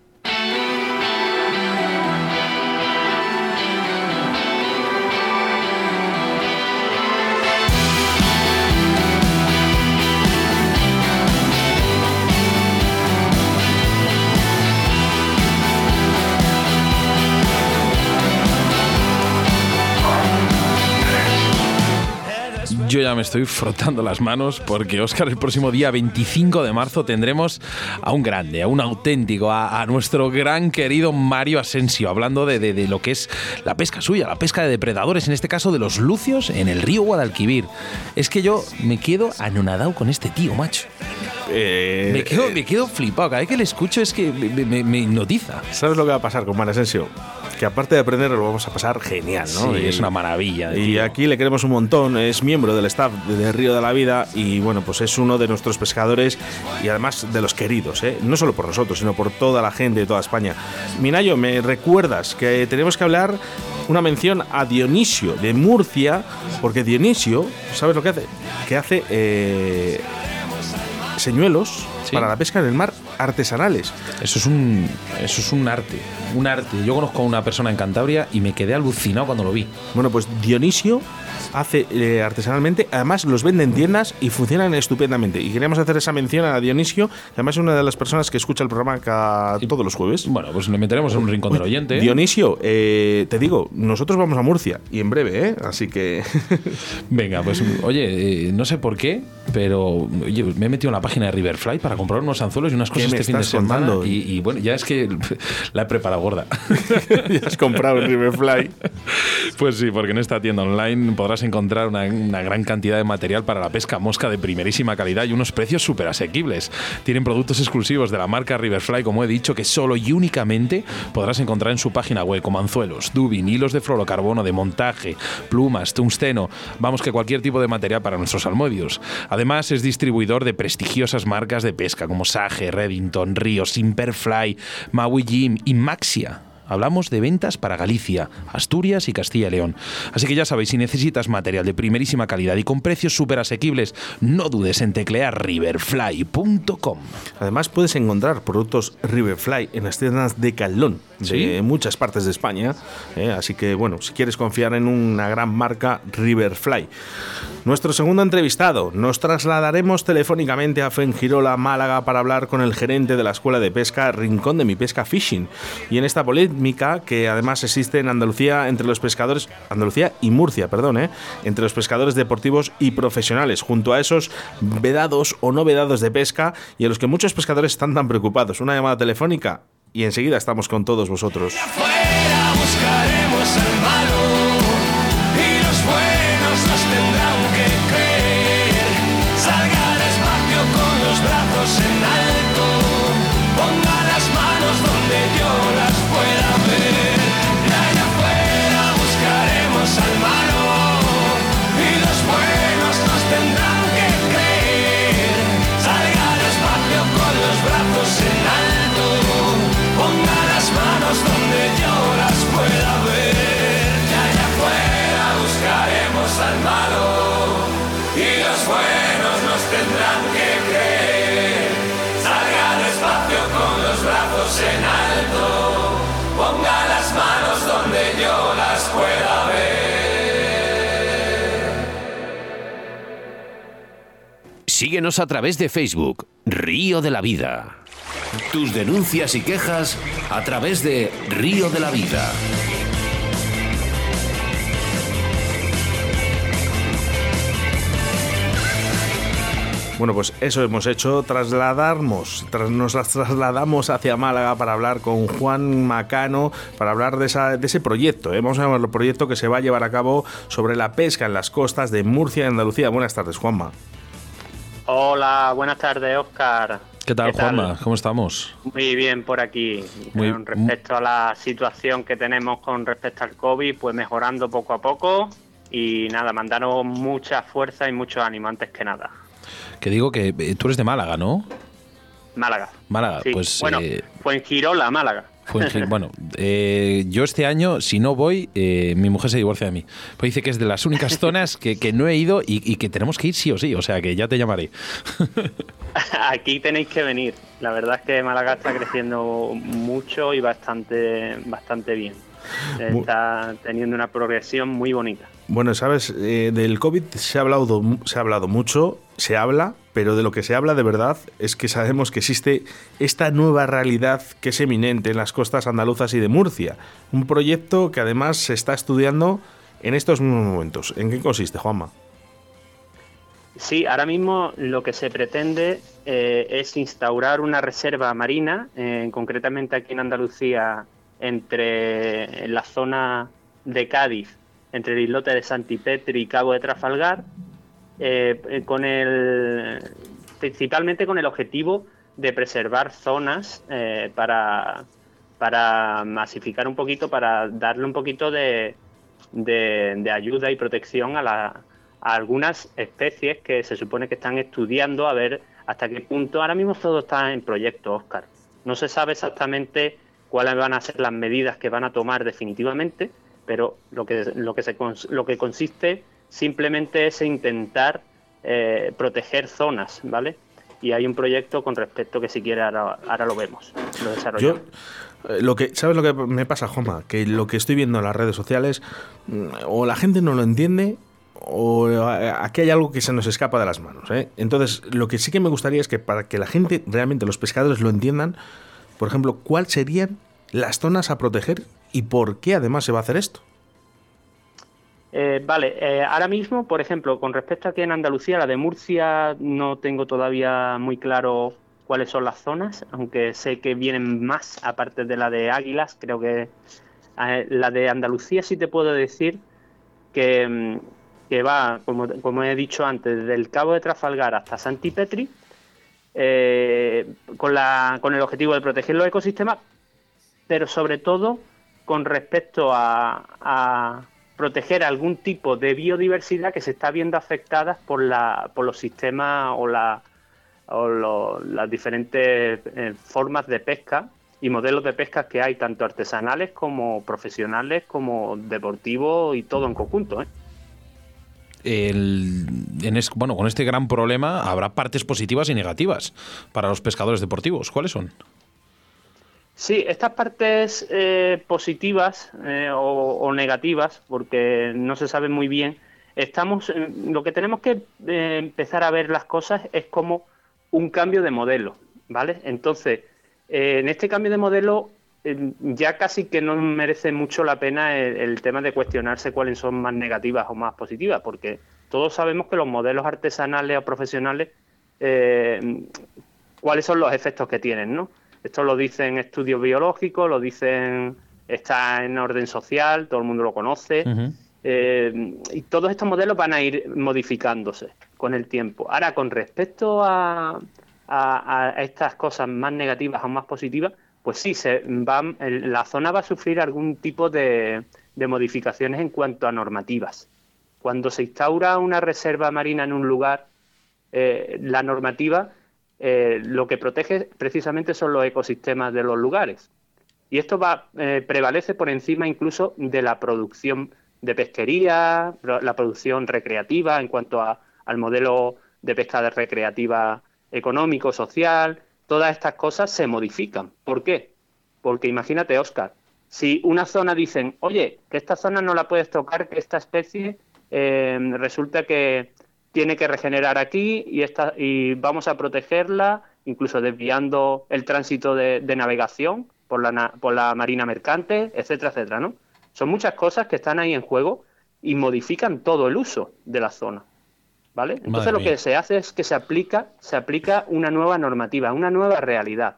Yo ya me estoy frotando las manos porque, Óscar, el próximo día 25 de marzo tendremos a un grande, a un auténtico, a, a nuestro gran querido Mario Asensio, hablando de, de- de lo que es la pesca suya, la pesca de depredadores, en este caso de los lucios en el río Guadalquivir. Es que yo me quedo anonadado con este tío, macho. Eh, Me quedo, eh, me quedo flipado. Cada vez que le escucho es que me, me- me hipnotiza. ¿Sabes lo que va a pasar con Mar Asensio? Que aparte de aprender lo vamos a pasar genial, ¿no? Sí, Y- es una maravilla. Y tío. aquí le queremos un montón, es miembro del staff de, de Río de la Vida y bueno, pues es uno de nuestros pescadores y además de los queridos, ¿eh? no solo por nosotros, sino por toda la gente de toda España. Minayo, me recuerdas que tenemos que hablar una mención a Dionisio de Murcia, porque Dionisio, ¿sabes lo que hace? Que hace eh, señuelos Sí. para la pesca en el mar artesanales. Eso es un eso es un arte, un arte. Yo conozco a una persona en Cantabria y me quedé alucinado cuando lo vi. Bueno, pues Dionisio hace eh, artesanalmente, además los vende en tiendas y funcionan estupendamente. Y queríamos hacer esa mención a Dionisio, que además es una de las personas que escucha el programa cada, todos los jueves. Bueno, pues le meteremos en un rincón del oyente. Dionisio, eh, te digo, nosotros vamos a Murcia y en breve, ¿eh? Así que. Venga, pues oye, eh, no sé por qué, pero oye, me he metido en la página de Riverfly para comprar unos anzuelos y unas ¿Qué cosas este fin de semana. y bueno, ya es que la he preparado gorda. ya has comprado el Riverfly. Pues sí, porque en esta tienda online podrás encontrar una, gran cantidad de material para la pesca mosca de primerísima calidad y unos precios súper asequibles. Tienen productos exclusivos de la marca Riverfly, como he dicho, que solo y únicamente podrás encontrar en su página web, como anzuelos, dubin, hilos de fluorocarbono, de montaje, plumas, tungsteno, vamos que cualquier tipo de material para nuestros salmodios. Además, es distribuidor de prestigiosas marcas de pesca como Sage, Reddington, Río, Simperfly, Maui Jim y Maxia. Hablamos de ventas para Galicia, Asturias y Castilla y León. Así que ya sabéis, si necesitas material de primerísima calidad y con precios súper asequibles, no dudes en teclear riverfly.com. Además, puedes encontrar productos Riverfly en las tiendas de Calón de ¿Sí? muchas partes de España. ¿eh? Así que, bueno, si quieres confiar en una gran marca, Riverfly. Nuestro segundo entrevistado, nos trasladaremos telefónicamente a Fuengirola, Málaga, para hablar con el gerente de la Escuela de Pesca Rincón de Mi Pesca Fishing. Y en esta que además existe en Andalucía entre los pescadores, Andalucía y Murcia, perdón, ¿eh? entre los pescadores deportivos y profesionales, junto a esos vedados o no vedados de pesca y a los que muchos pescadores están tan preocupados. Una llamada telefónica y enseguida estamos con todos vosotros. Fuera buscaremos al malo Síguenos a través de Facebook, Río de la Vida. Tus denuncias y quejas a través de Río de la Vida. Bueno, pues eso hemos hecho, trasladarnos, tras- nos trasladamos hacia Málaga para hablar con Juan Macano, para hablar de ese proyecto, ¿eh? vamos a llamarlo proyecto que se va a llevar a cabo sobre la pesca en las costas de Murcia y Andalucía. Buenas tardes, Juanma. Hola, buenas tardes, Oscar. ¿Qué tal, Juanma? ¿Cómo estamos? Muy bien por aquí. Muy- con respecto a la situación que tenemos con respecto al COVID, pues mejorando poco a poco. Y nada, mandaros mucha fuerza y mucho ánimo antes que nada. Que digo que eh, tú eres de Málaga, ¿no? Málaga. Málaga, Sí. pues... bueno, eh, fue en Girola, Málaga. Bueno, eh, yo este año, si no voy, eh, mi mujer se divorcia de mí. Pues dice que es de las únicas zonas que, que no he ido y, y que tenemos que ir sí o sí. O sea que ya te llamaré. Aquí tenéis que venir. La verdad es que Málaga está creciendo mucho y bastante, bastante bien. Está teniendo una progresión muy bonita. Bueno, sabes, Eh, del COVID se ha, hablado, se ha hablado mucho, se habla, pero de lo que se habla de verdad es que sabemos que existe esta nueva realidad que es eminente en las costas andaluzas y de Murcia. Un proyecto que además se está estudiando en estos mismos momentos. ¿En qué consiste, Juanma? Sí, ahora mismo lo que se pretende eh, es instaurar una reserva marina, eh, concretamente aquí en Andalucía, entre en la zona de Cádiz, entre el islote de Santipetri y Cabo de Trafalgar, eh, con el principalmente con el objetivo de preservar zonas eh, para, para masificar un poquito, para darle un poquito de, de, de ayuda y protección a, la- a algunas especies que se supone que están estudiando a ver hasta qué punto. Ahora mismo todo está en proyecto, Oscar. No se sabe exactamente cuáles van a ser las medidas que van a tomar definitivamente, pero lo que, lo que, se, lo que consiste simplemente es intentar eh, proteger zonas, ¿vale? Y hay un proyecto con respecto que si quiere ahora, ahora lo vemos, lo Yo, desarrollamos. eh, lo que, ¿sabes lo que me pasa, Joma? Que lo que estoy viendo en las redes sociales, mm, o la gente no lo entiende, o eh, aquí hay algo que se nos escapa de las manos. ¿eh? Entonces, lo que sí que me gustaría es que para que la gente, realmente los pescadores lo entiendan, por ejemplo, cuáles serían las zonas a proteger y por qué además se va a hacer esto. Eh, vale, eh, ahora mismo, por ejemplo, con respecto aquí en Andalucía, la de Murcia no tengo todavía muy claro cuáles son las zonas, aunque sé que vienen más aparte de la de Águilas, creo que eh, la de Andalucía sí te puedo decir que, mm, que va, como, he dicho antes, desde el Cabo de Trafalgar hasta Santipetri, con, la, con el objetivo de proteger los ecosistemas, pero sobre todo con respecto a, proteger algún tipo de biodiversidad que se está viendo afectada por, la, por los sistemas o, las diferentes eh, formas de pesca y modelos de pesca que hay, tanto artesanales como profesionales, como deportivos y todo en conjunto. ¿eh? Bueno, con este gran problema habrá partes positivas y negativas para los pescadores deportivos. ¿Cuáles son? Sí, estas partes eh, positivas eh, o, negativas, porque no se sabe muy bien, estamos, eh, lo que tenemos que empezar a ver las cosas es como un cambio de modelo, ¿vale? Entonces, en este cambio de modelo ya casi que no merece mucho la pena el, tema de cuestionarse cuáles son más negativas o más positivas, porque todos sabemos que los modelos artesanales o profesionales, cuáles son los efectos que tienen, ¿no? Esto lo dicen estudios biológicos, lo dicen, está en orden social, todo el mundo lo conoce. Eh, y todos estos modelos van a ir modificándose con el tiempo. Ahora, con respecto a, a- a estas cosas más negativas o más positivas, pues sí, se va, la zona va a sufrir algún tipo de, de modificaciones en cuanto a normativas. Cuando se instaura una reserva marina en un lugar, eh, la normativa eh, lo que protege precisamente son los ecosistemas de los lugares. Y esto va eh, prevalece por encima incluso de la producción de pesquería, la producción recreativa en cuanto a- al modelo de pesca recreativa económico, social. Todas estas cosas se modifican. ¿Por qué? Porque imagínate, Oscar, si una zona dicen, oye, que esta zona no la puedes tocar, que esta especie eh, resulta que tiene que regenerar aquí y, esta, y vamos a protegerla, incluso desviando el tránsito de, de navegación por la, por la marina mercante, etcétera, etcétera, ¿no? Son muchas cosas que están ahí en juego y modifican todo el uso de la zona, ¿vale? Entonces Madre lo mía. que se hace es que se aplica, se aplica una nueva normativa, una nueva realidad,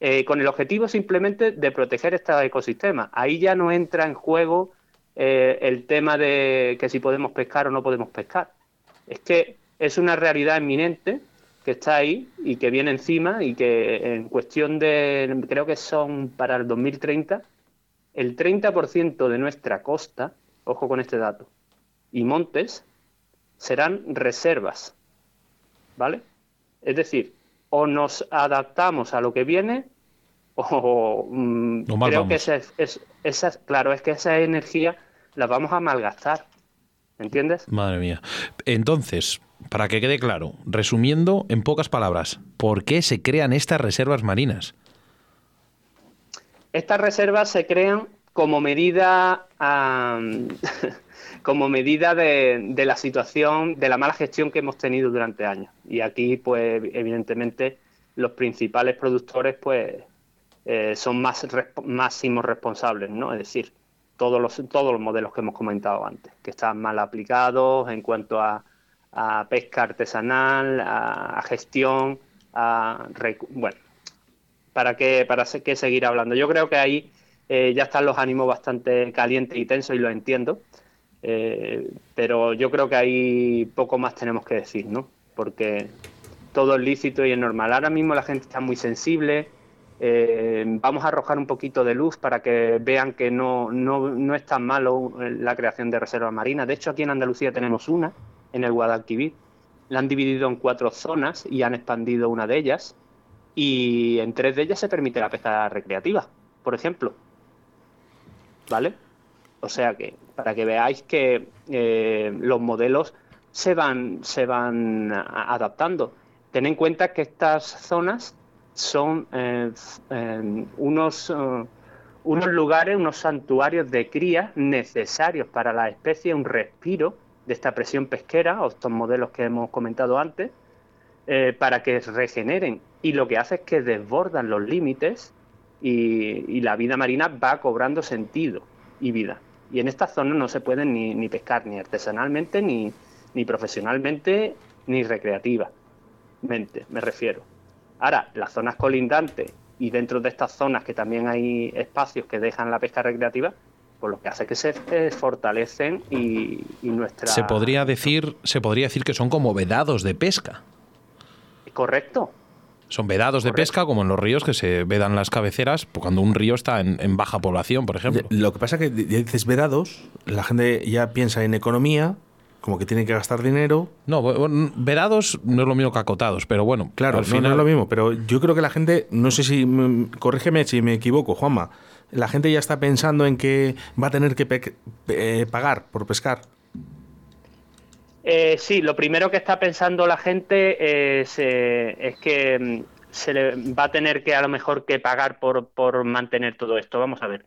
eh, con el objetivo simplemente de proteger estos ecosistemas. Ahí ya no entra en juego eh, el tema de que si podemos pescar o no podemos pescar. Es que es una realidad inminente que está ahí y que viene encima y que en cuestión de, creo que son para el 2030, el 30% de nuestra costa, ojo con este dato, y montes serán reservas, ¿vale? Es decir, o nos adaptamos a lo que viene o mm, creo vamos. que esa, es- es- esa- claro, es que esa energía la vamos a malgastar, ¿entiendes? Madre mía. Entonces, para que quede claro, resumiendo en pocas palabras, ¿por qué se crean estas reservas marinas? Estas reservas se crean como medida am, como medida de, de la situación, de la mala gestión que hemos tenido durante años. Y aquí, pues, evidentemente, los principales productores, pues, eh, son más resp- máximos responsables, ¿no? Es decir, todos los, todos los modelos que hemos comentado antes, que están mal aplicados en cuanto a, a pesca artesanal, a, gestión, a bueno, para qué para qué seguir hablando. Yo creo que ahí eh, ya están los ánimos bastante calientes y tensos y lo entiendo, eh, pero yo creo que ahí poco más tenemos que decir, ¿no? Porque todo es lícito y es normal. Ahora mismo la gente está muy sensible, eh, vamos a arrojar un poquito de luz para que vean que no, no, no es tan malo la creación de reservas marinas. De hecho, aquí en Andalucía tenemos una, en el Guadalquivir. La han dividido en cuatro zonas y han expandido una de ellas. Y en tres de ellas se permite la pesca recreativa, por ejemplo. ¿Vale? O sea que, para que veáis que eh, los modelos se van, se van adaptando. Ten en cuenta que estas zonas son eh, unos, eh, unos lugares, unos santuarios de cría necesarios para la especie, un respiro de esta presión pesquera, o estos modelos que hemos comentado antes, eh, para que regeneren. Y lo que hace es que desbordan los límites y, y la vida marina va cobrando sentido y vida. Y en estas zonas no se pueden ni, ni pescar ni artesanalmente, ni, ni profesionalmente, ni recreativamente, me refiero. Ahora, las zonas colindantes y dentro de estas zonas que también hay espacios que dejan la pesca recreativa, pues lo que hace es que se eh, fortalecen y, y nuestra... Se podría decir, se podría decir que son como vedados de pesca. Correcto, Son vedados de pesca como en los ríos que se vedan las cabeceras pues, cuando un río está en, en baja población, por ejemplo. Lo que pasa es que dices vedados, la gente ya piensa en economía, como que tiene que gastar dinero. No, bueno, vedados no es lo mismo que acotados, pero bueno, Claro, al no, no final es lo mismo, pero yo creo que la gente, no sé si, mm, corrígeme si me equivoco, Juanma, la gente ya está pensando en que va a tener que pe- eh, pagar por pescar. Eh, sí, lo primero que está pensando la gente es, eh, es que mm, se le va a tener que a lo mejor que pagar por, por mantener todo esto. Vamos a ver.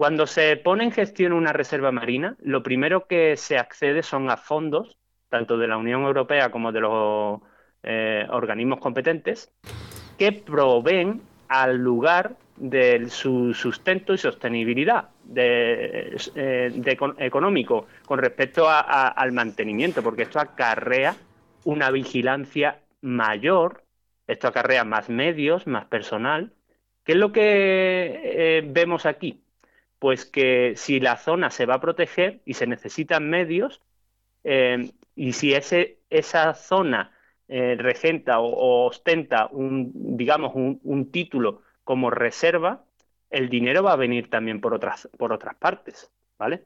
Cuando se pone en gestión una reserva marina, lo primero que se accede son a fondos, tanto de la Unión Europea como de los eh, organismos competentes, que proveen al lugar de su sustento y sostenibilidad de, eh, económico con respecto al mantenimiento, porque esto acarrea una vigilancia mayor, esto acarrea más medios, más personal. ¿Qué es lo que eh, vemos aquí? Pues que si la zona se va a proteger y se necesitan medios, eh, y si ese, esa zona eh, regenta o, ostenta un, digamos, un, un título como reserva, el dinero va a venir también por otras, por otras partes, ¿vale?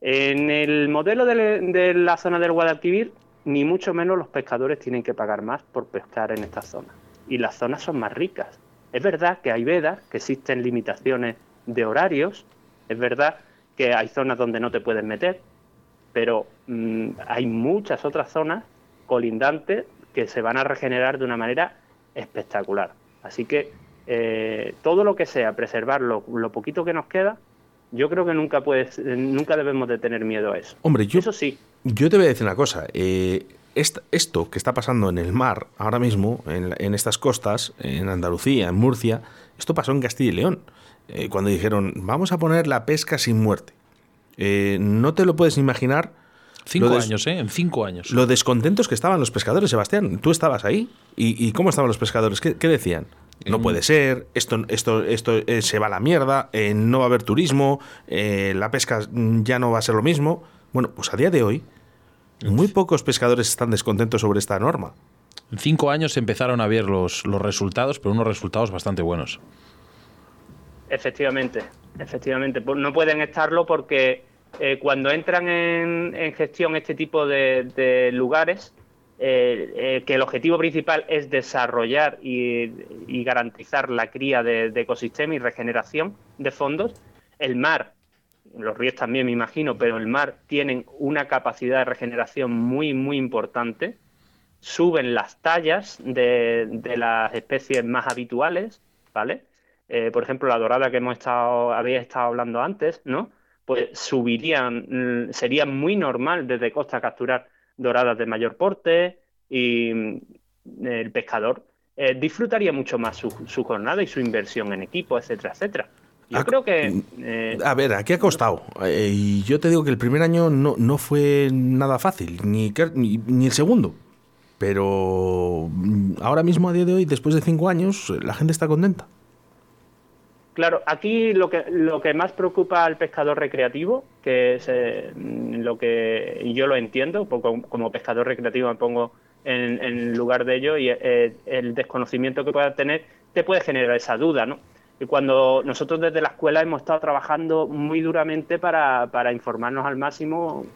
En el modelo de, de la zona del Guadalquivir, ni mucho menos los pescadores tienen que pagar más por pescar en esta zona. Y las zonas son más ricas. Es verdad que hay vedas, que existen limitaciones de horarios, es verdad que hay zonas donde no te puedes meter, pero mm, hay muchas otras zonas colindantes que se van a regenerar de una manera espectacular. Así que eh, todo lo que sea preservar lo, lo poquito que nos queda, yo creo que nunca puedes, nunca debemos de tener miedo a eso. Hombre, yo, Eso sí, yo te voy a decir una cosa. eh, esto que está pasando en el mar ahora mismo, en, en estas costas, en Andalucía, en Murcia, esto pasó en Castilla y León. eh, cuando dijeron, vamos a poner la pesca sin muerte. Eh, no te lo puedes imaginar. Cinco años, ¿eh? En cinco años. Lo descontentos que estaban los pescadores, Sebastián. Tú estabas ahí. ¿Y, y cómo estaban los pescadores? ¿Qué, qué decían? No puede ser, esto, esto, esto eh, se va a la mierda, eh, no va a haber turismo, eh, la pesca ya no va a ser lo mismo. Bueno, pues a día de hoy, muy pocos pescadores están descontentos sobre esta norma. En cinco años empezaron a ver los, los resultados, pero unos resultados bastante buenos. efectivamente, efectivamente. Pues No pueden estarlo porque eh, cuando entran en, en gestión este tipo de, de lugares, eh, eh, que el objetivo principal es desarrollar y, y garantizar la cría de, de ecosistemas y regeneración de fondos, el mar, los ríos también me imagino, pero el mar tienen una capacidad de regeneración muy, muy importante. Suben las tallas de, de las especies más habituales, ¿vale? Eh, por ejemplo, la dorada que hemos estado, había estado hablando antes, ¿no? Pues subirían, mm, sería muy normal desde costa capturar doradas de mayor porte y mm, el pescador eh, disfrutaría mucho más su, su jornada y su inversión en equipo, etcétera, etcétera. Yo Ah, creo que eh, A ver, aquí ha costado. Eh, y yo te digo que el primer año no, no fue nada fácil, ni, ni, ni el segundo. Pero mm, ahora mismo, a día de hoy, después de cinco años, la gente está contenta. Claro, aquí lo que, lo que más preocupa al pescador recreativo, que es eh, lo que yo lo entiendo, porque como pescador recreativo me pongo en, en lugar de ello, y eh, el desconocimiento que pueda tener te puede generar esa duda, ¿no? Y cuando nosotros desde la escuela hemos estado trabajando muy duramente para, para informarnos al máximo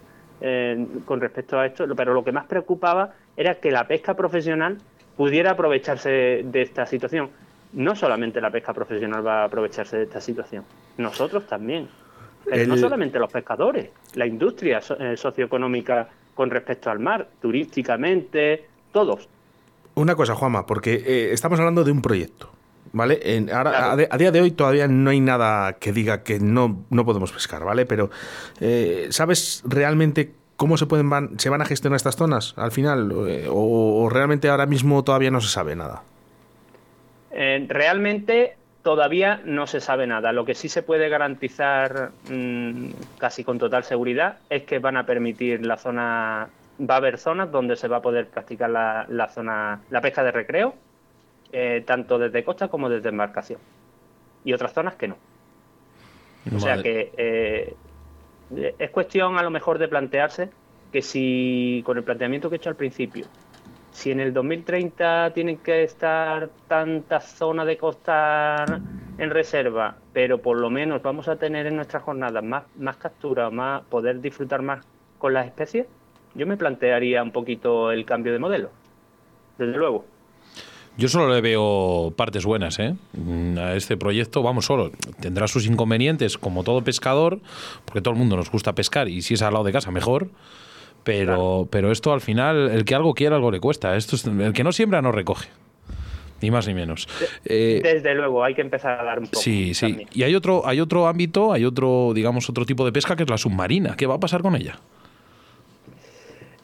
eh, con respecto a esto, pero lo que más preocupaba era que la pesca profesional pudiera aprovecharse de, esta situación. No solamente la pesca profesional va a aprovecharse de esta situación, nosotros también. Pero no El- solamente los pescadores, la industria eh, socioeconómica con respecto al mar, turísticamente, todos. Una cosa, Juanma, porque eh, estamos hablando de un proyecto, ¿vale? En- ahora, Claro. a, a día de hoy todavía no hay nada que diga que no, no podemos pescar, ¿vale? Pero, eh, ¿sabes realmente cómo se, pueden van, se van a gestionar estas zonas al final? Eh, o, o realmente ahora mismo todavía no se sabe nada? Eh, realmente todavía no se sabe nada. Lo que sí se puede garantizar mm, casi con total seguridad es que van a permitir la zona, va a haber zonas donde se va a poder practicar la, la zona, la pesca de recreo, eh, tanto desde costa como desde embarcación. Y otras zonas que no. O sea que eh, es cuestión a lo mejor de plantearse que si, con el planteamiento que he hecho al principio, si en el 2030 tienen que estar tantas zonas de costa en reserva, pero por lo menos vamos a tener en nuestras jornadas más, más captura, más poder disfrutar más con las especies, yo me plantearía un poquito el cambio de modelo. Desde luego. Yo solo le veo partes buenas ¿eh? Mm, a este proyecto. Vamos, solo tendrá sus inconvenientes, como todo pescador, porque todo el mundo nos gusta pescar y si es al lado de casa, mejor. Pero, pero esto al final, el que algo quiere, algo le cuesta. Esto es- el que no siembra, no recoge. Ni más ni menos. Eh, Desde luego, hay que empezar a dar un poco. sí, sí. también. Y hay otro, hay otro ámbito, hay otro, digamos, otro tipo de pesca que es la submarina. ¿Qué va a pasar con ella?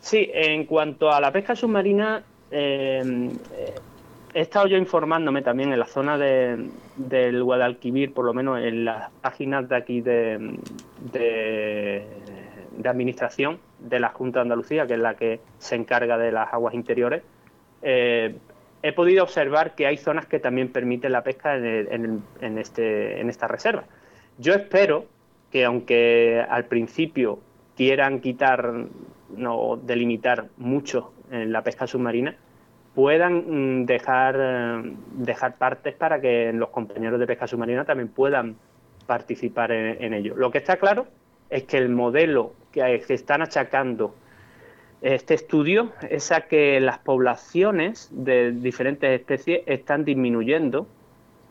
Sí, en cuanto a la pesca submarina, eh, eh, he estado yo informándome también en la zona de, del Guadalquivir, por lo menos en las páginas de aquí de, de, administración de la Junta de Andalucía, que es la que se encarga de las aguas interiores. Eh, he podido observar que hay zonas que también permiten la pesca en, en el- en este, en esta reserva. Yo espero que aunque al principio quieran quitar no delimitar mucho en la pesca submarina, puedan mm, dejar, eh, dejar partes para que los compañeros de pesca submarina también puedan participar en, ello. Lo que está claro es que el modelo que, que están achacando este estudio es a que las poblaciones de diferentes especies están disminuyendo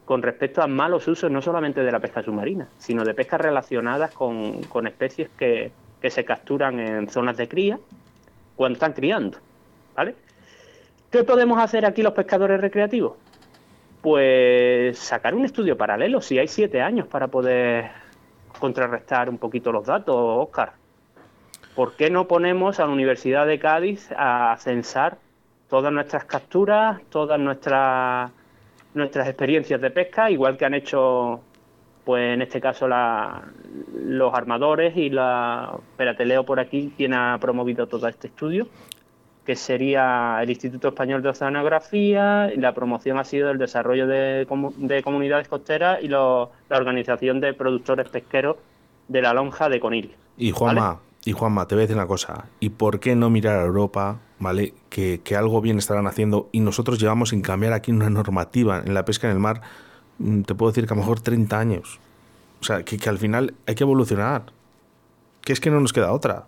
con respecto a malos usos no solamente de la pesca submarina, sino de pescas relacionadas con, con especies que, que se capturan en zonas de cría cuando están criando. ¿Vale? ¿Qué podemos hacer aquí los pescadores recreativos? Pues sacar un estudio paralelo, si hay siete años para poder contrarrestar un poquito los datos, Oscar. ¿Por qué no ponemos a la Universidad de Cádiz a censar todas nuestras capturas, todas nuestras nuestras experiencias de pesca, igual que han hecho, pues en este caso los armadores y la espérate, leo por aquí quien ha promovido todo este estudio, que sería el Instituto Español de Oceanografía, y la promoción ha sido el desarrollo de, comu- de comunidades costeras y lo- la organización de productores pesqueros de la lonja de Conil. Y Juanma, y Juanma, te voy a decir una cosa. ¿Y por qué no mirar a Europa, ¿vale? Que, que algo bien estarán haciendo y nosotros llevamos sin cambiar aquí una normativa en la pesca en el mar, mm, te puedo decir que a lo mejor 30 años. O sea, que, que al final hay que evolucionar. Que es que no nos queda otra.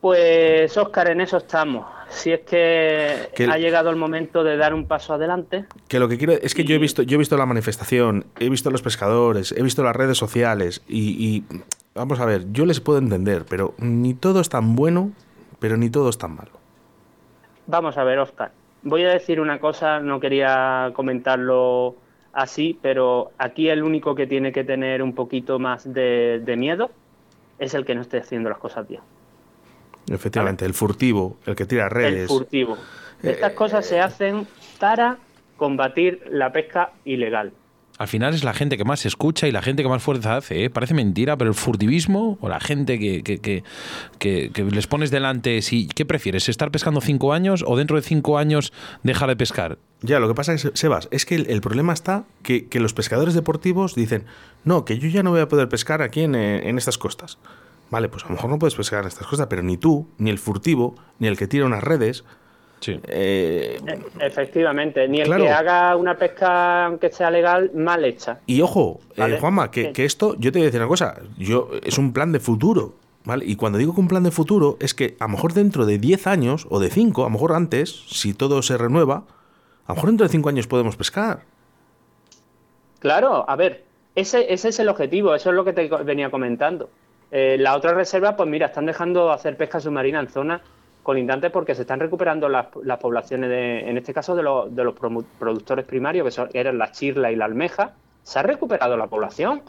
Pues Oscar, en eso estamos. Si es que, ha llegado el momento de dar un paso adelante, Que lo que quiero es que yo he visto, yo he visto la manifestación, he visto a los pescadores, he visto las redes sociales y, y, vamos a ver, yo les puedo entender, pero ni todo es tan bueno, pero ni todo es tan malo. Vamos a ver, Oscar. Voy a decir una cosa, no quería comentarlo así, pero aquí el único que tiene que tener un poquito más de, de miedo es el que no esté haciendo las cosas bien. Efectivamente, el furtivo, el que tira El redes. furtivo. Estas cosas se hacen para combatir la pesca ilegal. Al final es la gente que más se escucha y la gente que más fuerza hace. ¿eh? Parece mentira, pero el furtivismo o la gente que, que, que- que- que les pones delante, si, ¿qué prefieres? ¿Estar pescando cinco años o dentro de cinco años dejar de pescar? Ya, lo que pasa es, Sebas, es que el, el problema está que, que los pescadores deportivos dicen, no, que yo ya no voy a poder pescar aquí en, eh, en estas costas. Vale, pues a lo mejor no puedes pescar en estas costas, pero ni tú, ni el furtivo, ni el que tira unas redes, Sí. Eh, E- Efectivamente, ni el Claro. que haga una pesca, aunque sea legal, mal hecha. y ojo, eh. Juanma, que, que esto, yo te voy a decir una cosa, yo es un plan de futuro, ¿vale? Y cuando digo que un plan de futuro es que a lo mejor dentro de 10 años o de 5, a lo mejor antes, si todo se renueva, a lo mejor dentro de 5 años podemos pescar. Claro, a ver, ese, ese es el objetivo, eso es lo que te venía comentando. Eh, la otra reserva, pues mira, están dejando hacer pesca submarina en zonas colindantes porque se están recuperando las, poblaciones, de, en este caso de los, de los productores primarios, que son, eran la chirla y la almeja. Se ha recuperado la población.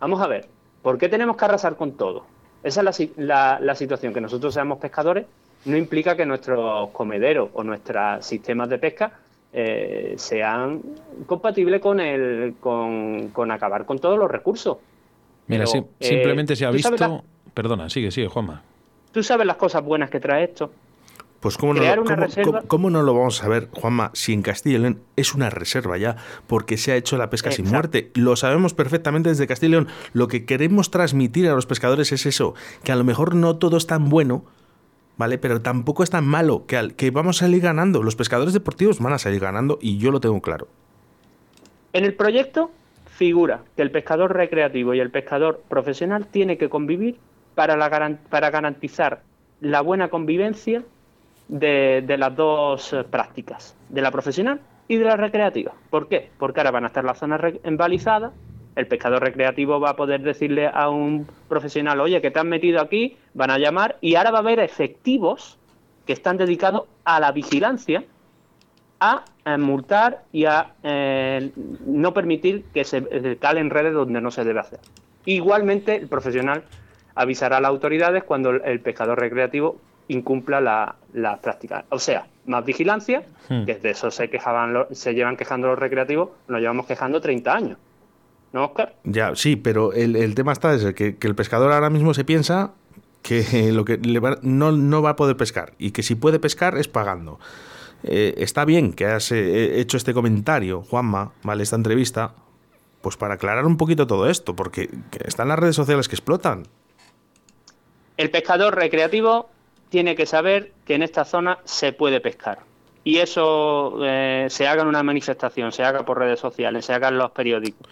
Vamos a ver, ¿por qué tenemos que arrasar con todo? Esa es la situación, que nosotros seamos pescadores no implica que nuestros comederos o nuestros sistemas de pesca eh, sean compatibles con, el, con, con acabar con todos los recursos. Mira, Pero, sí, eh, simplemente se ha ¿tú sabes visto. Perdona, sigue, sigue, Juanma. ¿Tú sabes las cosas buenas que trae esto? Pues cómo no, Crear lo- una cómo- reserva- cómo- cómo no lo vamos a saber, Juanma, si en Castilla y León es una reserva ya, porque se ha hecho la pesca sin muerte. Lo sabemos perfectamente desde Castilla y León. Lo que queremos transmitir a los pescadores es eso, que a lo mejor no todo es tan bueno, ¿vale? Pero tampoco es tan malo, que, al- que vamos a salir ganando. Los pescadores deportivos van a salir ganando y yo lo tengo claro. En el proyecto figura que el pescador recreativo y el pescador profesional tiene que convivir para, la para garantizar la buena convivencia de, las dos eh, prácticas, de la profesional y de la recreativa. ¿Por qué? Porque ahora van a estar las zonas embalizadas, el pescador recreativo va a poder decirle a un profesional, oye, que te han metido aquí, van a llamar y ahora va a haber efectivos que están dedicados a la vigilancia a multar y a eh, no permitir que se eh, calen redes donde no se debe hacer. Igualmente, el profesional avisará a las autoridades cuando el, pescador recreativo incumpla la, la práctica. O sea, más vigilancia, Hmm. que de eso se quejaban los- se llevan quejando los recreativos, nos llevamos quejando 30 años. ¿No, Oscar? Ya, sí, pero el, el tema está es que, que el pescador ahora mismo se piensa que lo que le va- no, no va a poder pescar y que si puede pescar es pagando. Eh, está bien que has eh, hecho este comentario, Juanma, ¿vale? Esta entrevista, pues para aclarar un poquito todo esto, porque que están las redes sociales que explotan. El pescador recreativo tiene que saber que en esta zona se puede pescar. Y eso eh, se haga en una manifestación, se haga por redes sociales, se haga en los periódicos.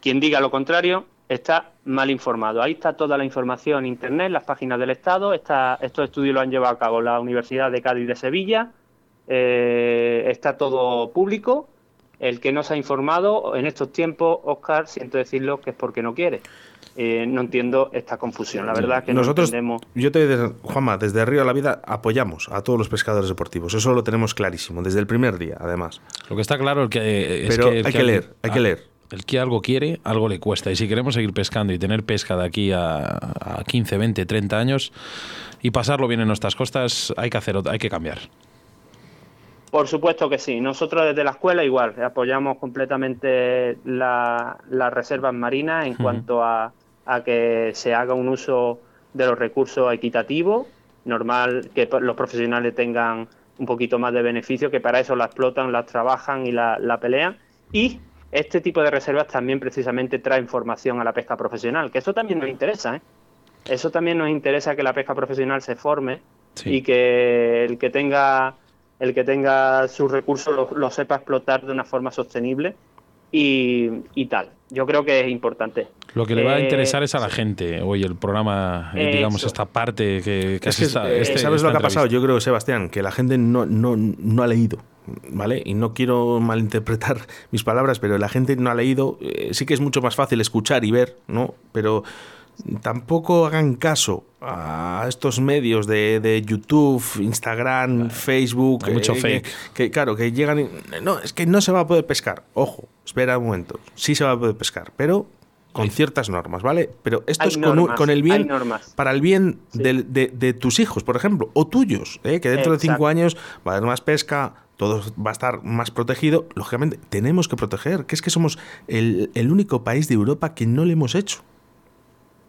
Quien diga lo contrario está mal informado. Ahí está toda la información en Internet, las páginas del Estado. Está, estos estudios lo han llevado a cabo la Universidad de Cádiz de Sevilla. Eh, está todo público. El que no se ha informado en estos tiempos, Oscar, siento decirlo que es porque no quiere. Eh, no entiendo esta confusión. La verdad es que Nosotros, no entendemos. yo te voy a decir, Juanma, desde Río de la Vida apoyamos a todos los pescadores deportivos. Eso lo tenemos clarísimo, desde el primer día, además. Lo que está claro es que. es Pero que el hay que leer, hay que ah, leer. El que algo quiere, algo le cuesta. Y si queremos seguir pescando y tener pesca de aquí a, a 15, 20, 30 años y pasarlo bien en nuestras costas, hay que hacer, hay que cambiar. Por supuesto que sí. Nosotros desde la escuela igual apoyamos completamente la- las reservas marinas en cuanto a, a que se haga un uso de los recursos equitativo, normal que los profesionales tengan un poquito más de beneficio, que para eso la explotan, las trabajan y la, la pelean. Y este tipo de reservas también precisamente trae información a la pesca profesional, que eso también nos interesa. ¿eh? Eso también nos interesa que la pesca profesional se forme Sí. y que el que tenga el que tenga sus recursos lo, lo sepa explotar de una forma sostenible y, y tal. Yo creo que es importante. Lo que le va a Eh, interesar es a la gente hoy el programa, eh, digamos, Eso. esta parte que, que Es que, esta- eh, este- ¿Sabes esta lo que ha pasado? entrevista. Yo creo, Sebastián, que la gente no, no, no ha leído, ¿vale? Y no quiero malinterpretar mis palabras, pero la gente no ha leído. Eh, sí que es mucho más fácil escuchar y ver, ¿no? Pero tampoco hagan caso a estos medios de, de YouTube, Instagram, Facebook. hay mucho que- fake. Que, claro, que llegan y... No, es que no se va a poder pescar. Ojo, espera un momento. Sí se va a poder pescar, pero con ciertas normas, ¿vale? Pero esto Hay es con, un- normas, con el bien normas. para el bien Sí. de, de tus hijos, por ejemplo, o tuyos, ¿eh? que dentro de cinco años va a haber más pesca, todo va a estar más protegido. Lógicamente, tenemos que proteger, que es que somos el, el único país de Europa que no lo hemos hecho.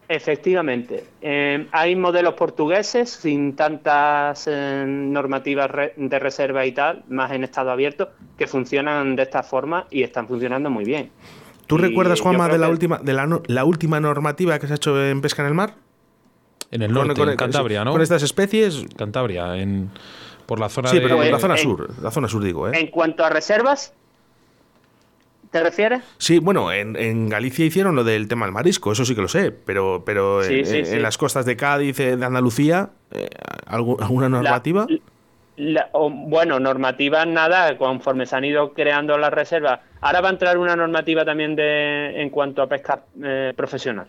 Efectivamente. Eh, hay modelos portugueses sin tantas eh, normativas re- de reserva y tal, más en estado abierto, que funcionan de esta forma y están funcionando muy bien. ¿Tú Y recuerdas, Juanma, de la que- última, de la, no- la última normativa que se ha hecho en pesca en el mar? En el norte, con- en Cantabria, ¿no? Con estas especies, Cantabria, en Por la zona Sí, de... pero la zona en- sur, la zona sur digo, ¿eh? En cuanto a reservas, ¿te refieres? Sí, bueno, en, en Galicia hicieron lo del tema del marisco, eso sí que lo sé, pero, pero Sí, en, sí, en sí. las costas de Cádiz, eh, de Andalucía, eh, ¿algu- ¿alguna La- normativa? la- o, bueno, normativas nada, conforme se han ido creando las reservas. Ahora va a entrar una normativa también de en cuanto a pesca eh, profesional.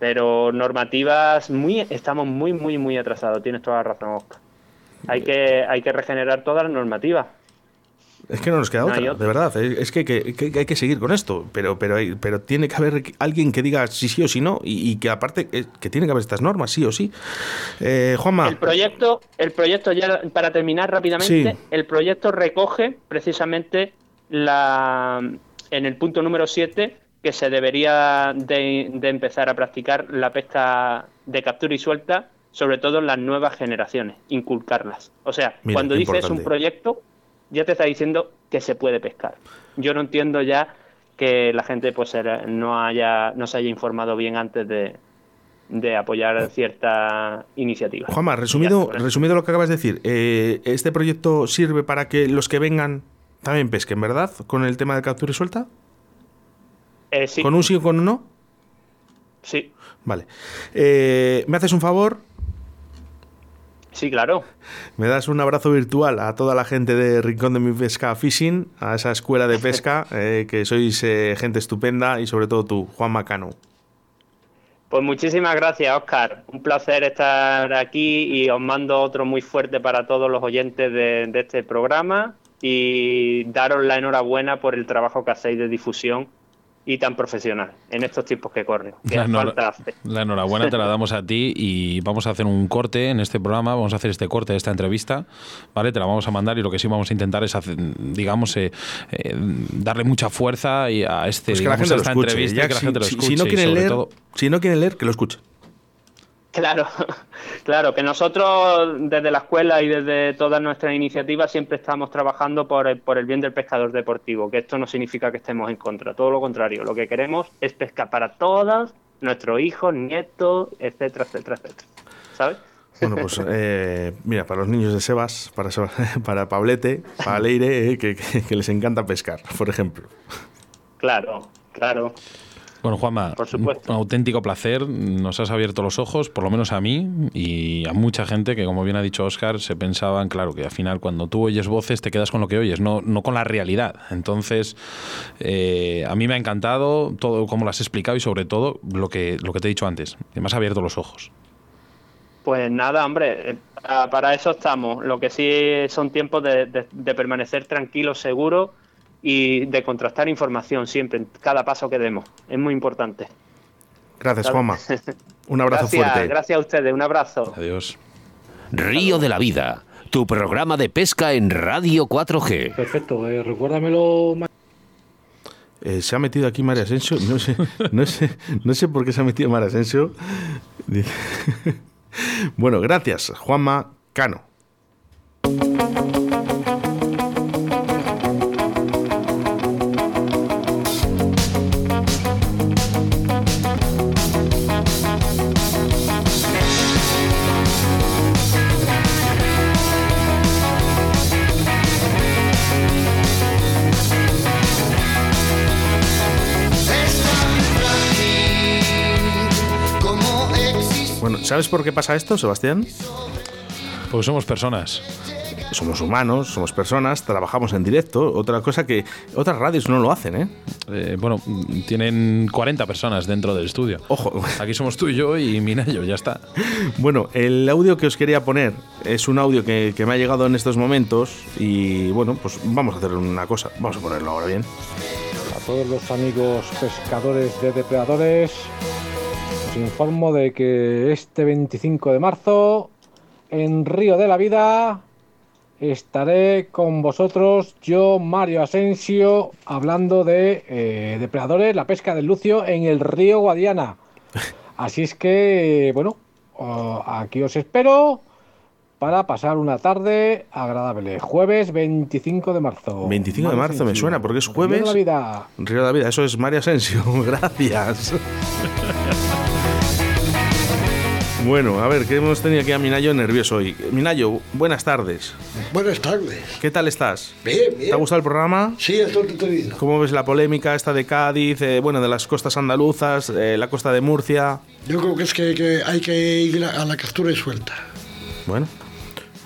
Pero normativas muy estamos muy muy muy atrasados, tienes toda la razón, Oscar. Hay que hay que regenerar todas las normativas. Es que no nos queda No otra, otra. de verdad. Es es que, que- que hay que seguir con esto, pero, pero, hay- pero tiene que haber alguien que diga sí, sí o sí no, y, y que aparte eh, que tiene que haber estas normas, sí o sí. Eh, Juanma, El proyecto, el proyecto ya para terminar rápidamente, Sí. el proyecto recoge precisamente la en el punto número 7 que se debería de, de empezar a practicar la pesca de captura y suelta, sobre todo en las nuevas generaciones, inculcarlas. O sea, Mira, cuando dices un proyecto, ya te está diciendo que se puede pescar. Yo no entiendo ya que la gente pues no haya no se haya informado bien antes de, de apoyar cierta iniciativa. Juanma, resumido, resumido lo que acabas de decir, eh, este proyecto sirve para que los que vengan también pesquen, ¿verdad? Con el tema de captura y suelta. Eh, sí, ¿Con un sí o con un no? sí, Vale. Eh, ¿Me haces un favor? Sí, claro. Me das un abrazo virtual a toda la gente de Rincón de mi Pesca Fishing, a esa escuela de pesca, eh, que sois eh, gente estupenda y sobre todo tú, Juan Macano. Pues muchísimas gracias, Oscar. Un placer estar aquí y os mando otro muy fuerte para todos los oyentes de, de este programa y daros la enhorabuena por el trabajo que hacéis de difusión y tan profesional en estos tiempos que corren. Que La, enhora- falta hace. la enhorabuena te la damos a ti y vamos a hacer un corte en este programa, vamos a hacer este corte de esta entrevista, ¿vale? Te la vamos a mandar y lo que sí vamos a intentar es, hacer, digamos, eh, eh, darle mucha fuerza y a este, Pues que la digamos, gente a lo esta escuche. entrevista ya que la si, gente lo si- escuche si no quieren leer, todo- si no quieren leer, que lo escuchen. Claro, claro, que nosotros desde la escuela y desde todas nuestras iniciativas siempre estamos trabajando por el, por el bien del pescador deportivo, que esto no significa que estemos en contra, todo lo contrario, lo que queremos es pescar para todos, nuestros hijos, nietos, etcétera, etcétera, etcétera. ¿Sabes? Bueno, pues eh, mira, para los niños de Sebas, para, Seba- para Pablete, para Leire, eh, que, que- que les encanta pescar, por ejemplo. Claro, claro. Bueno, Juanma, Por supuesto. un auténtico placer. Nos has abierto los ojos, por lo menos a mí y a mucha gente que, como bien ha dicho Oscar, se pensaban, claro, que al final cuando tú oyes voces te quedas con lo que oyes, no, no con la realidad. Entonces, eh, a mí me ha encantado todo como lo has explicado y sobre todo lo que, lo que te he dicho antes, que me has abierto los ojos. Pues nada, hombre, eh, para, para eso estamos. Lo que sí son tiempos de, de- de permanecer tranquilos, seguros y de contrastar información siempre, en cada paso que demos. Es muy importante. Gracias, Juanma. Un abrazo gracias, fuerte. Gracias a ustedes, un abrazo. Adiós. Río de la Vida, tu programa de pesca en Radio 4G. Perfecto, eh, recuérdamelo. ma- Eh, se ha metido aquí María Asensio. No sé, no sé, no sé por qué se ha metido María Asensio. Bueno, gracias, Juanma Cano. ¿Sabes por qué pasa esto, Sebastián? Pues somos personas. Somos humanos, somos personas, trabajamos en directo. Otra cosa que otras radios no lo hacen, ¿eh? Eh, bueno, tienen 40 personas dentro del estudio. Ojo. Aquí somos tú y yo y Minayo, ya está. Bueno, el audio que os quería poner es un audio que, que me ha llegado en estos momentos y bueno, pues vamos a hacer una cosa. Vamos a ponerlo ahora bien. A todos los amigos pescadores de depredadores, os informo de que este 25 de marzo, en Río de la Vida, estaré con vosotros, yo, Mario Asensio, hablando de eh, depredadores, la pesca del lucio en el río Guadiana. Así es que, bueno, oh, aquí os espero para pasar una tarde agradable. Jueves 25 de marzo. 25 de Mario marzo me suena porque es Río jueves. de la Vida. Río de la Vida, eso es María Asensio. Gracias. Bueno, a ver, que hemos tenido aquí a Minayo nervioso hoy. Minayo, buenas tardes. Buenas tardes. ¿Qué tal estás? Bien, bien. ¿Te ha gustado el programa? Sí, estoy entretenido. ¿Cómo ves la polémica esta de Cádiz, eh, bueno, de las costas andaluzas, eh, la costa de Murcia? Yo creo que es que, que hay que ir a la captura y suelta. Bueno,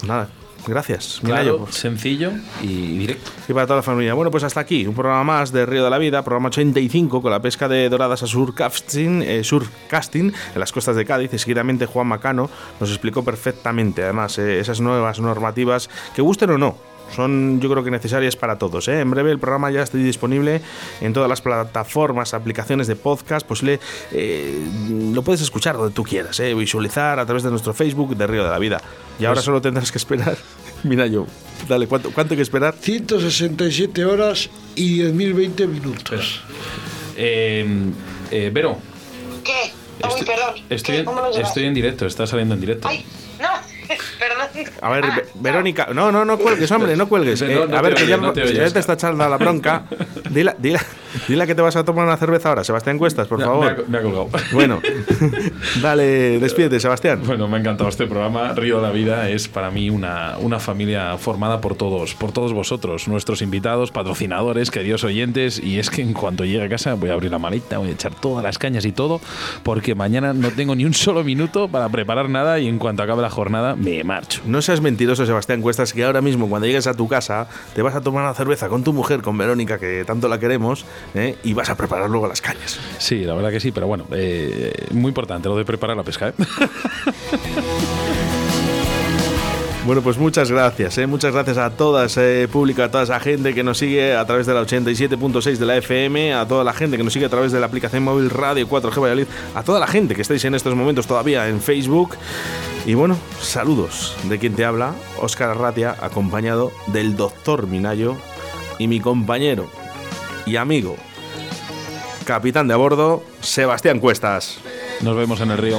nada, gracias. Claro, Minayo. sencillo y directo. Y para toda la familia. Bueno, pues hasta aquí, un programa más de Río de la Vida, programa 85 con la pesca de doradas a surcasting, eh, surcasting en las costas de Cádiz. Y seguidamente Juan Macano nos explicó perfectamente, además, eh, esas nuevas normativas, que gusten o no. Son yo creo que necesarias para todos. ¿eh? En breve el programa ya está disponible en todas las plataformas, aplicaciones de podcast. Pues le, eh, lo puedes escuchar donde tú quieras, ¿eh? visualizar a través de nuestro Facebook de Río de la Vida. Y ahora Pues- solo tendrás que esperar. Mira yo, dale, ¿cuánto, cuánto hay que esperar? 167 horas y 10.020 minutos. Eh, eh, Vero, ¿Qué? Uy, estoy, perdón. estoy, ¿Qué? estoy en directo, está saliendo en directo. Ay, no, perdón. A ver, Ah, Ve- Verónica, no, no, no cuelgues, hombre, no cuelgues. No, Eh, a ver, que ya, no te oyes, ya te está echando la bronca. Dile, dile, dile que te vas a tomar una cerveza ahora, Sebastián Cuestas, por favor. Me ha, me ha colgado. Bueno, dale, despídete, Sebastián. Bueno, me ha encantado este programa. Río de la Vida es para mí una, una familia formada por todos, por todos vosotros, nuestros invitados, patrocinadores, queridos oyentes. Y es que en cuanto llegue a casa voy a abrir la maleta, voy a echar todas las cañas y todo, porque mañana no tengo ni un solo minuto para preparar nada y en cuanto acabe la jornada me marcho. No seas mentiroso, Sebastián Cuestas, que ahora mismo cuando llegues a tu casa te vas a tomar una cerveza con tu mujer, con Verónica, que tanto la queremos, ¿eh? y vas a preparar luego las cañas. Sí, la verdad que sí, pero bueno, eh, muy importante lo de preparar la pesca. ¿eh? Bueno, pues muchas gracias, ¿eh? muchas gracias a todas, eh, público, a toda esa gente que nos sigue a través de la 87.6 de la FM, a toda la gente que nos sigue a través de la aplicación móvil Radio 4G Valladolid, a toda la gente que estáis en estos momentos todavía en Facebook. Y bueno, saludos de quien te habla, Óscar Arratia, acompañado del doctor Minayo y mi compañero y amigo, capitán de a bordo, Sebastián Cuestas. Nos vemos en el río.